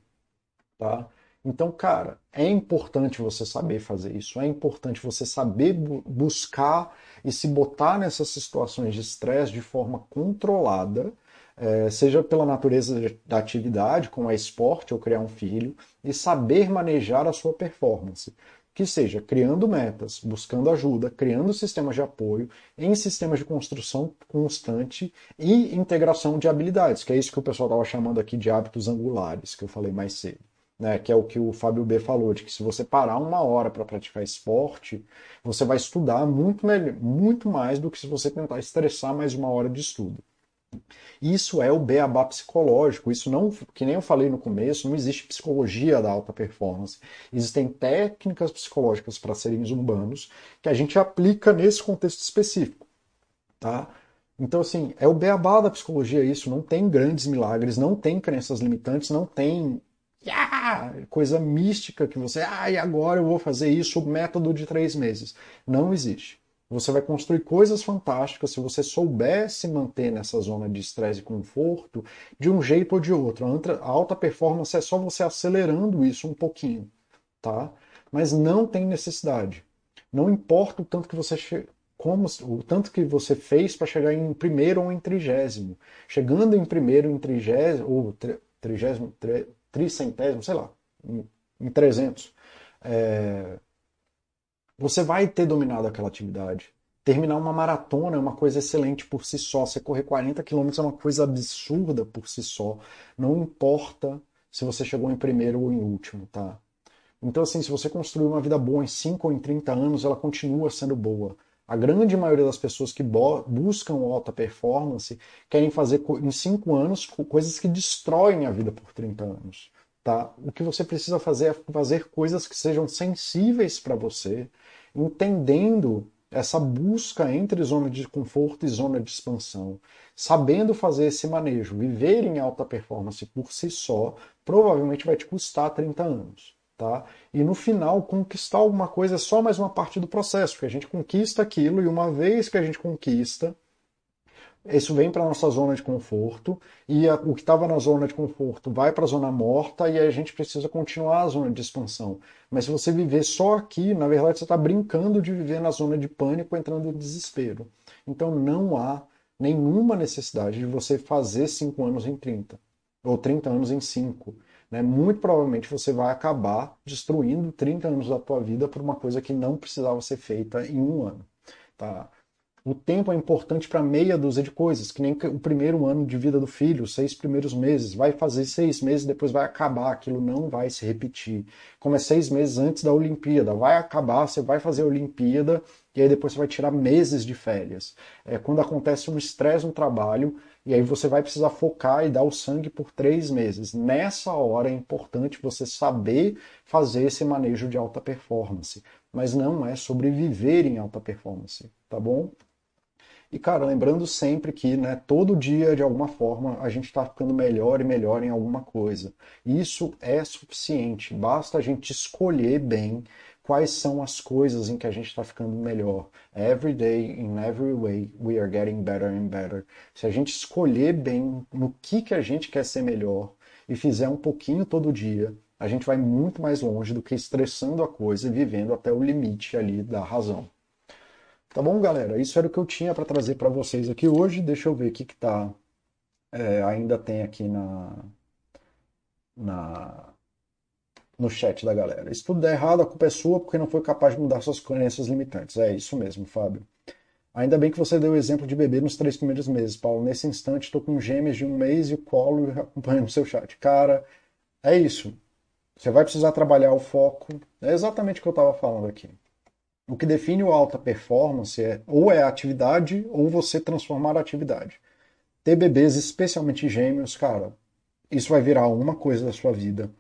tá? Então, cara, é importante você saber fazer isso, é importante você saber bu buscar e se botar nessas situações de estresse de forma controlada, é, seja pela natureza da atividade, como é esporte ou criar um filho, e saber manejar a sua performance que seja criando metas, buscando ajuda, criando sistemas de apoio, em sistemas de construção constante e integração de habilidades, que é isso que o pessoal estava chamando aqui de hábitos angulares, que eu falei mais cedo. Né, que é o que o Fábio B falou, de que se você parar uma hora para praticar esporte, você vai estudar muito, melhor, muito mais do que se você tentar estressar mais uma hora de estudo. Isso é o beabá psicológico. Isso não, que nem eu falei no começo, não existe psicologia da alta performance. Existem técnicas psicológicas para seres humanos que a gente aplica nesse contexto específico, tá? Então, assim, é o beabá da psicologia isso. Não tem grandes milagres, não tem crenças limitantes, não tem ah, coisa mística que você, ah, e agora eu vou fazer isso, método de três meses. Não existe. Você vai construir coisas fantásticas se você souber se manter nessa zona de estresse e conforto de um jeito ou de outro. A alta performance é só você acelerando isso um pouquinho, tá? Mas não tem necessidade. Não importa o tanto que você che... como o tanto que você fez para chegar em primeiro ou em trigésimo. Chegando em primeiro, em trigésimo ou trigésimo, tricentésimo, sei lá, em, 300. É você vai ter dominado aquela atividade. Terminar uma maratona é uma coisa excelente por si só. Você correr 40 km é uma coisa absurda por si só. Não importa se você chegou em primeiro ou em último, tá? Então, assim, se você construiu uma vida boa em 5 ou em 30 anos, ela continua sendo boa. A grande maioria das pessoas que buscam alta performance querem fazer em 5 anos coisas que destroem a vida por 30 anos. Tá? O que você precisa fazer é fazer coisas que sejam sensíveis para você, entendendo essa busca entre zona de conforto e zona de expansão, sabendo fazer esse manejo, viver em alta performance por si só, provavelmente vai te custar 30 anos. Tá? E no final, conquistar alguma coisa é só mais uma parte do processo, porque a gente conquista aquilo e uma vez que a gente conquista, isso vem para nossa zona de conforto e a, o que estava na zona de conforto vai para a zona morta e aí a gente precisa continuar a zona de expansão. Mas se você viver só aqui, na verdade você está brincando de viver na zona de pânico, entrando em desespero. Então não há nenhuma necessidade de você fazer 5 anos em 30 ou 30 anos em 5. Né? Muito provavelmente você vai acabar destruindo 30 anos da tua vida por uma coisa que não precisava ser feita em um ano. Tá? O tempo é importante para meia dúzia de coisas, que nem o primeiro ano de vida do filho, os seis primeiros meses. Vai fazer seis meses, depois vai acabar, aquilo não vai se repetir. Como é seis meses antes da Olimpíada, vai acabar, você vai fazer a Olimpíada e aí depois você vai tirar meses de férias. É quando acontece um estresse no trabalho e aí você vai precisar focar e dar o sangue por três meses. Nessa hora é importante você saber fazer esse manejo de alta performance, mas não é sobreviver em alta performance, tá bom? E, cara, lembrando sempre que, né, todo dia, de alguma forma, a gente está ficando melhor e melhor em alguma coisa. Isso é suficiente, basta a gente escolher bem quais são as coisas em que a gente está ficando melhor. Every day, in every way, we are getting better and better. Se a gente escolher bem no que, que a gente quer ser melhor e fizer um pouquinho todo dia, a gente vai muito mais longe do que estressando a coisa e vivendo até o limite ali da razão. Tá bom, galera? Isso era o que eu tinha para trazer para vocês aqui hoje. Deixa eu ver o que, que tá. É, ainda tem aqui na, na no chat da galera. Se tudo der errado, a culpa é sua porque não foi capaz de mudar suas crenças limitantes. É isso mesmo, Fábio. Ainda bem que você deu o exemplo de bebê nos três primeiros meses, Paulo. Nesse instante, estou com gêmeas de um mês e o colo acompanhando o seu chat. Cara, é isso. Você vai precisar trabalhar o foco. É exatamente o que eu estava falando aqui. O que define o alta performance é ou é a atividade ou você transformar a atividade. Ter bebês, especialmente gêmeos, cara, isso vai virar uma coisa da sua vida.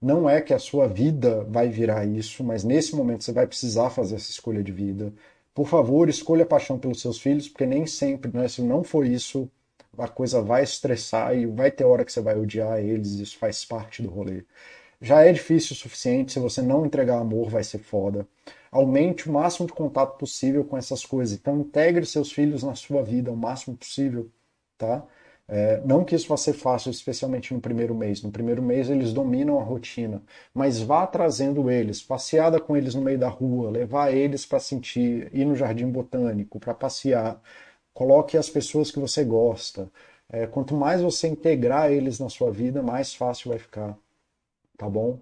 Não é que a sua vida vai virar isso, mas nesse momento você vai precisar fazer essa escolha de vida. Por favor, escolha paixão pelos seus filhos, porque nem sempre, né, se não for isso, a coisa vai estressar e vai ter hora que você vai odiar eles, isso faz parte do rolê. Já é difícil o suficiente, se você não entregar amor, vai ser foda. Aumente o máximo de contato possível com essas coisas. Então, integre seus filhos na sua vida o máximo possível, tá? É, não que isso vá ser fácil, especialmente no primeiro mês. No primeiro mês eles dominam a rotina, mas vá trazendo eles, passeada com eles no meio da rua, levar eles para sentir, ir no jardim botânico, para passear. Coloque as pessoas que você gosta. É, quanto mais você integrar eles na sua vida, mais fácil vai ficar, tá bom?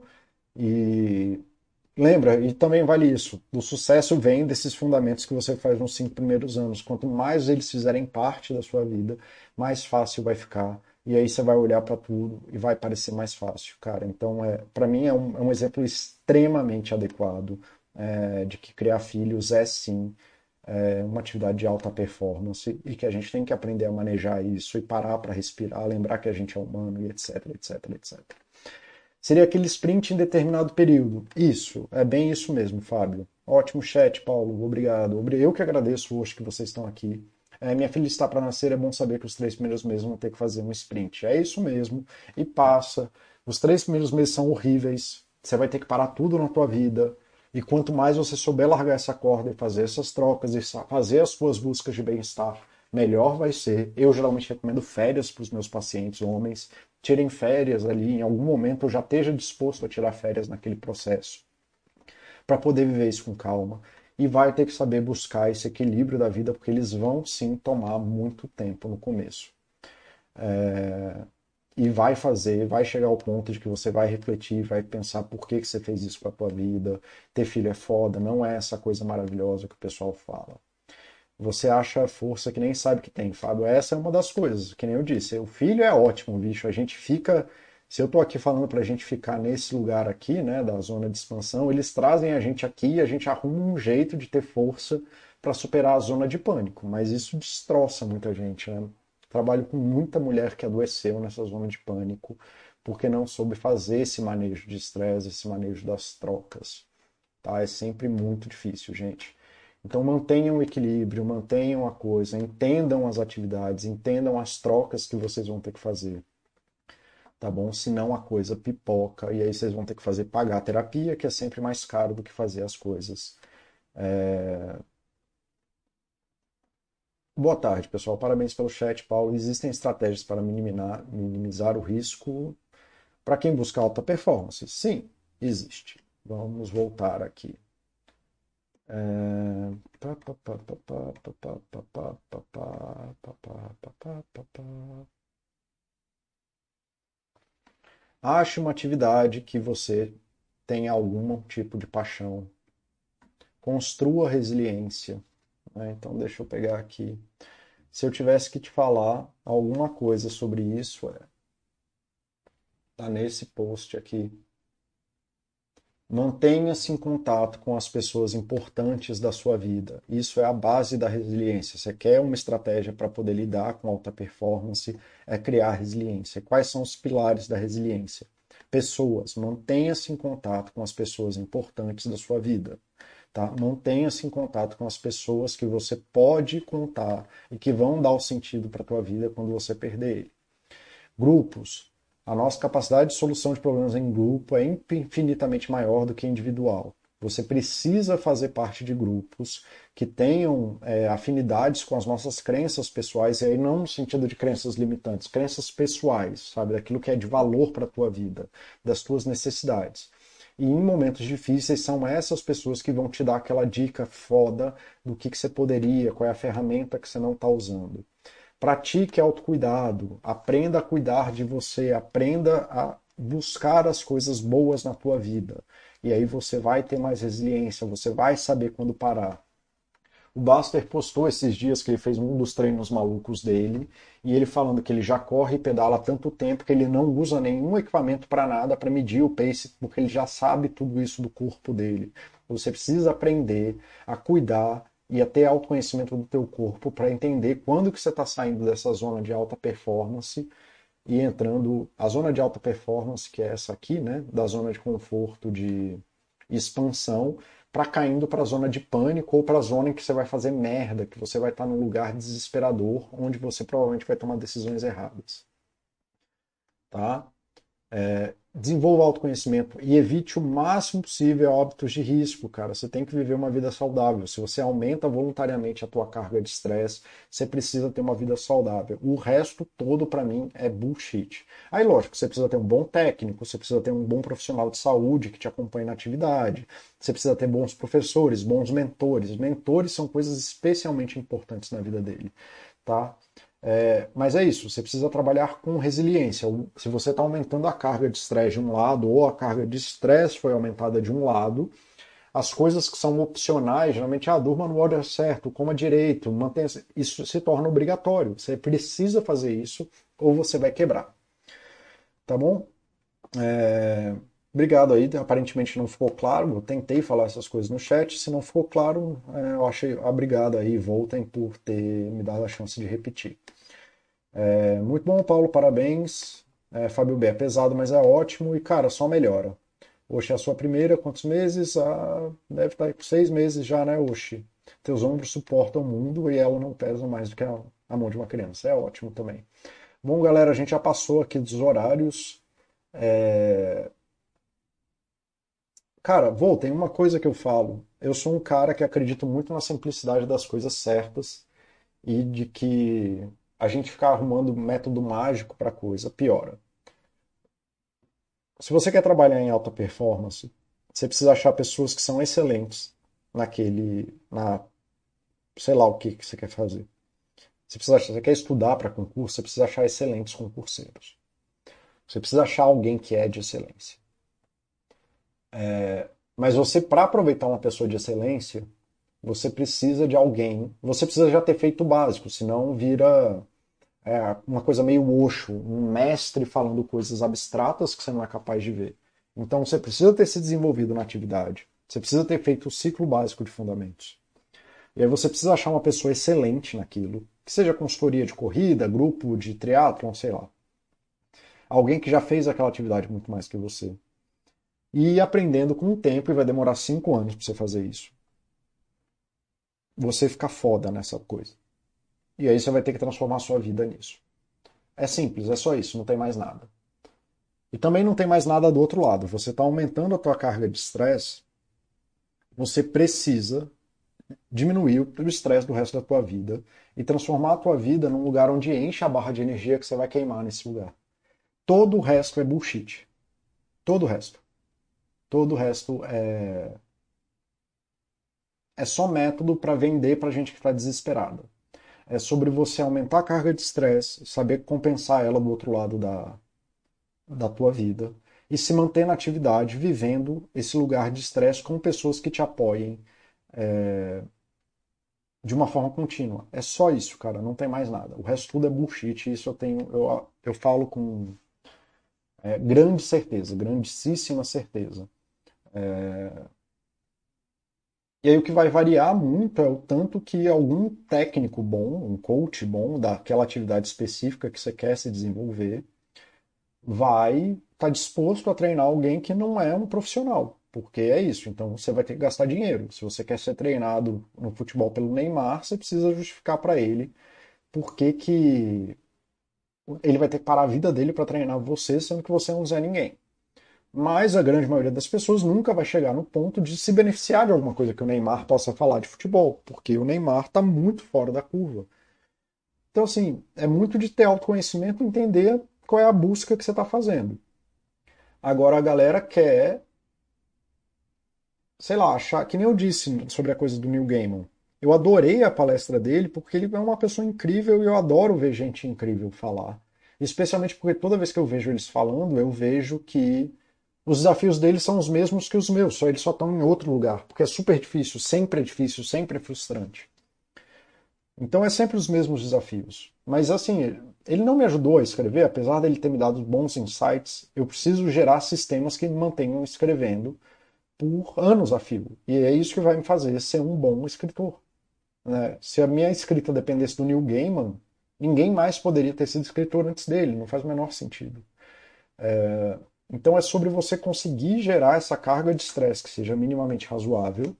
E Lembra, e também vale isso, o sucesso vem desses fundamentos que você faz nos cinco primeiros anos. Quanto mais eles fizerem parte da sua vida, mais fácil vai ficar. E aí você vai olhar para tudo e vai parecer mais fácil, cara. Então, é, para mim, é um, é um, exemplo extremamente adequado é, de que criar filhos é sim é, uma atividade de alta performance e que a gente tem que aprender a manejar isso e parar para respirar, lembrar que a gente é humano e etc, etc, etc. Seria aquele sprint em determinado período. Isso, é bem isso mesmo, Fábio. Ótimo chat, Paulo. Obrigado. Eu que agradeço hoje que vocês estão aqui. É, minha filha está para nascer, é bom saber que os três primeiros meses vão ter que fazer um sprint. É isso mesmo. E passa. Os três primeiros meses são horríveis. Você vai ter que parar tudo na tua vida. E quanto mais você souber largar essa corda e fazer essas trocas e fazer as suas buscas de bem-estar, melhor vai ser. Eu geralmente recomendo férias para os meus pacientes homens tirem férias ali, em algum momento já esteja disposto a tirar férias naquele processo, para poder viver isso com calma. E vai ter que saber buscar esse equilíbrio da vida, porque eles vão sim tomar muito tempo no começo. É... E vai fazer, vai chegar ao ponto de que você vai refletir, vai pensar por que, que você fez isso para a tua vida. Ter filho é foda, não é essa coisa maravilhosa que o pessoal fala você acha força que nem sabe que tem, Fábio. Essa é uma das coisas, que nem eu disse. O filho é ótimo, bicho. A gente fica. Se eu estou aqui falando para a gente ficar nesse lugar aqui, né, da zona de expansão, eles trazem a gente aqui e a gente arruma um jeito de ter força para superar a zona de pânico. Mas isso destroça muita gente, né? Trabalho com muita mulher que adoeceu nessa zona de pânico porque não soube fazer esse manejo de estresse, esse manejo das trocas. Tá? É sempre muito difícil, gente. Então mantenham o equilíbrio, mantenham a coisa, entendam as atividades, entendam as trocas que vocês vão ter que fazer. Tá bom? Senão a coisa pipoca e aí vocês vão ter que fazer pagar a terapia, que é sempre mais caro do que fazer as coisas. É... Boa tarde, pessoal. Parabéns pelo chat, Paulo. Existem estratégias para minimizar, minimizar o risco para quem busca alta performance? Sim, existe. Vamos voltar aqui. Ache uma atividade que você tenha algum tipo de paixão. Construa resiliência. Né? Então, deixa eu pegar aqui. Se eu tivesse que te falar alguma coisa sobre isso, é. Tá nesse post aqui. Mantenha-se em contato com as pessoas importantes da sua vida. Isso é a base da resiliência. Você quer uma estratégia para poder lidar com alta performance, é criar resiliência. Quais são os pilares da resiliência? Pessoas. Mantenha-se em contato com as pessoas importantes da sua vida. Tá? Mantenha-se em contato com as pessoas que você pode contar e que vão dar o sentido para a tua vida quando você perder ele. Grupos. A nossa capacidade de solução de problemas em grupo é infinitamente maior do que individual. Você precisa fazer parte de grupos que tenham é, afinidades com as nossas crenças pessoais, e aí não no sentido de crenças limitantes, crenças pessoais, sabe? Daquilo que é de valor para a tua vida, das tuas necessidades. E em momentos difíceis são essas pessoas que vão te dar aquela dica foda do que, que você poderia, qual é a ferramenta que você não está usando. Pratique autocuidado, aprenda a cuidar de você, aprenda a buscar as coisas boas na tua vida. E aí você vai ter mais resiliência, você vai saber quando parar. O Buster postou esses dias que ele fez um dos treinos malucos dele, e ele falando que ele já corre e pedala tanto tempo que ele não usa nenhum equipamento para nada para medir o pace, porque ele já sabe tudo isso do corpo dele. Você precisa aprender a cuidar e a ter autoconhecimento do teu corpo para entender quando que você está saindo dessa zona de alta performance e entrando a zona de alta performance, que é essa aqui, né, da zona de conforto, de expansão, para caindo para a zona de pânico ou para a zona em que você vai fazer merda, que você vai estar tá num lugar desesperador, onde você provavelmente vai tomar decisões erradas. Tá? É, desenvolva autoconhecimento e evite o máximo possível hábitos de risco, cara. Você tem que viver uma vida saudável. Se você aumenta voluntariamente a tua carga de estresse, você precisa ter uma vida saudável. O resto todo para mim é bullshit. Aí, lógico, você precisa ter um bom técnico, você precisa ter um bom profissional de saúde que te acompanhe na atividade. Você precisa ter bons professores, bons mentores. Mentores são coisas especialmente importantes na vida dele, tá? É, mas é isso, você precisa trabalhar com resiliência. Se você está aumentando a carga de estresse de um lado, ou a carga de estresse foi aumentada de um lado, as coisas que são opcionais, geralmente, ah, durma no horário certo, coma direito, mantenha isso se torna obrigatório. Você precisa fazer isso ou você vai quebrar. Tá bom? É... Obrigado aí, aparentemente não ficou claro, eu tentei falar essas coisas no chat, se não ficou claro, é, eu achei, obrigado aí, voltem por ter me dado a chance de repetir. É, muito bom, Paulo, parabéns. É, Fábio B, é pesado, mas é ótimo e, cara, só melhora. Oxi, é a sua primeira, quantos meses? Ah, deve estar aí por seis meses já, né, Oxi? Teus ombros suportam o mundo e ela não pesa mais do que a, a mão de uma criança. É ótimo também. Bom, galera, a gente já passou aqui dos horários. É... Cara, vou, tem uma coisa que eu falo. Eu sou um cara que acredito muito na simplicidade das coisas certas e de que a gente ficar arrumando método mágico para coisa piora. Se você quer trabalhar em alta performance, você precisa achar pessoas que são excelentes naquele, na, sei lá o que, que você quer fazer. Você precisa você quer estudar para concurso, você precisa achar excelentes concurseiros. Você precisa achar alguém que é de excelência. É, mas você, para aproveitar uma pessoa de excelência, você precisa de alguém. Você precisa já ter feito o básico, senão vira é, uma coisa meio oxo, um mestre falando coisas abstratas que você não é capaz de ver. Então você precisa ter se desenvolvido na atividade. Você precisa ter feito o ciclo básico de fundamentos. E aí você precisa achar uma pessoa excelente naquilo, que seja consultoria de corrida, grupo de triatlon, sei lá. Alguém que já fez aquela atividade muito mais que você. E aprendendo com o tempo, e vai demorar cinco anos para você fazer isso. Você fica foda nessa coisa. E aí você vai ter que transformar a sua vida nisso. É simples, é só isso, não tem mais nada. E também não tem mais nada do outro lado. Você está aumentando a tua carga de estresse, você precisa diminuir o estresse do resto da tua vida e transformar a tua vida num lugar onde enche a barra de energia que você vai queimar nesse lugar. Todo o resto é bullshit. Todo o resto. Todo o resto é é só método para vender para gente que está desesperada é sobre você aumentar a carga de estresse, saber compensar ela do outro lado da, da tua vida e se manter na atividade, vivendo esse lugar de estresse com pessoas que te apoiem é, de uma forma contínua. É só isso, cara, não tem mais nada. O resto tudo é bullshit, isso eu tenho, eu, eu falo com é, grande certeza, grandíssima certeza. É, e aí o que vai variar muito é o tanto que algum técnico bom, um coach bom daquela atividade específica que você quer se desenvolver, vai estar tá disposto a treinar alguém que não é um profissional. porque é isso. Então você vai ter que gastar dinheiro. Se você quer ser treinado no futebol pelo Neymar, você precisa justificar para ele por que, que ele vai ter que parar a vida dele para treinar você, sendo que você não é ninguém. Mas a grande maioria das pessoas nunca vai chegar no ponto de se beneficiar de alguma coisa que o Neymar possa falar de futebol, porque o Neymar está muito fora da curva. Então, assim, é muito de ter autoconhecimento e entender qual é a busca que você está fazendo. Agora a galera quer, sei lá, achar, que nem eu disse sobre a coisa do Neil Gaiman. Eu adorei a palestra dele porque ele é uma pessoa incrível e eu adoro ver gente incrível falar. Especialmente porque toda vez que eu vejo eles falando, eu vejo que os desafios deles são os mesmos que os meus, só eles só estão em outro lugar, porque é super difícil, sempre é difícil, sempre é frustrante. Então é sempre os mesmos desafios. Mas assim, ele não me ajudou a escrever, apesar dele ter me dado bons insights. Eu preciso gerar sistemas que me mantenham escrevendo por anos a fio. E é isso que vai me fazer ser um bom escritor. Né? Se a minha escrita dependesse do Neil Gaiman, ninguém mais poderia ter sido escritor antes dele. Não faz o menor sentido. É... Então é sobre você conseguir gerar essa carga de estresse que seja minimamente razoável,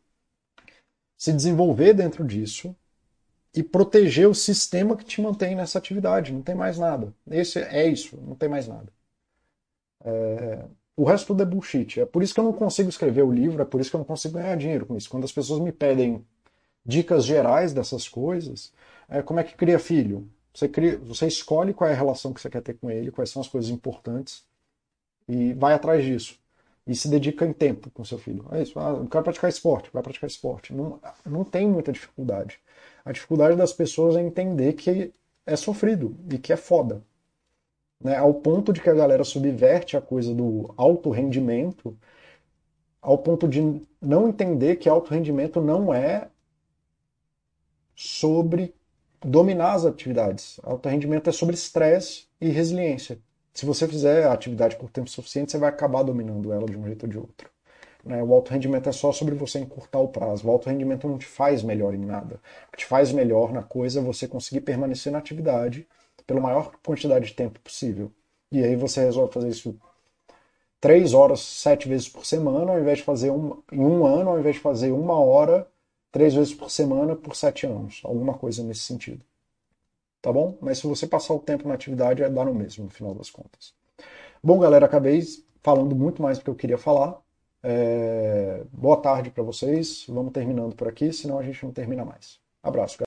se desenvolver dentro disso e proteger o sistema que te mantém nessa atividade. Não tem mais nada. Esse é isso, não tem mais nada. É... O resto tudo é bullshit. É por isso que eu não consigo escrever o livro, é por isso que eu não consigo ganhar dinheiro com isso. Quando as pessoas me pedem dicas gerais dessas coisas, é como é que cria filho? Você, cria, você escolhe qual é a relação que você quer ter com ele, quais são as coisas importantes e vai atrás disso. E se dedica em tempo com seu filho. É isso. Ah, eu quero praticar esporte, vai praticar esporte. Não, não tem muita dificuldade. A dificuldade das pessoas é entender que é sofrido e que é foda. Né? Ao ponto de que a galera subverte a coisa do alto rendimento, ao ponto de não entender que alto rendimento não é sobre dominar as atividades. Alto rendimento é sobre estresse e resiliência. Se você fizer a atividade por tempo suficiente, você vai acabar dominando ela de um jeito ou de outro. Né? O alto rendimento é só sobre você encurtar o prazo. O alto rendimento não te faz melhor em nada. O que te faz melhor na coisa é você conseguir permanecer na atividade pela maior quantidade de tempo possível. E aí você resolve fazer isso três horas, sete vezes por semana, ao invés de fazer um, em um ano, ao invés de fazer uma hora, três vezes por semana por sete anos. Alguma coisa nesse sentido. Tá bom? Mas se você passar o tempo na atividade, é dar no mesmo, no final das contas. Bom, galera, acabei falando muito mais do que eu queria falar. É... Boa tarde para vocês. Vamos terminando por aqui, senão a gente não termina mais. Abraço, galera.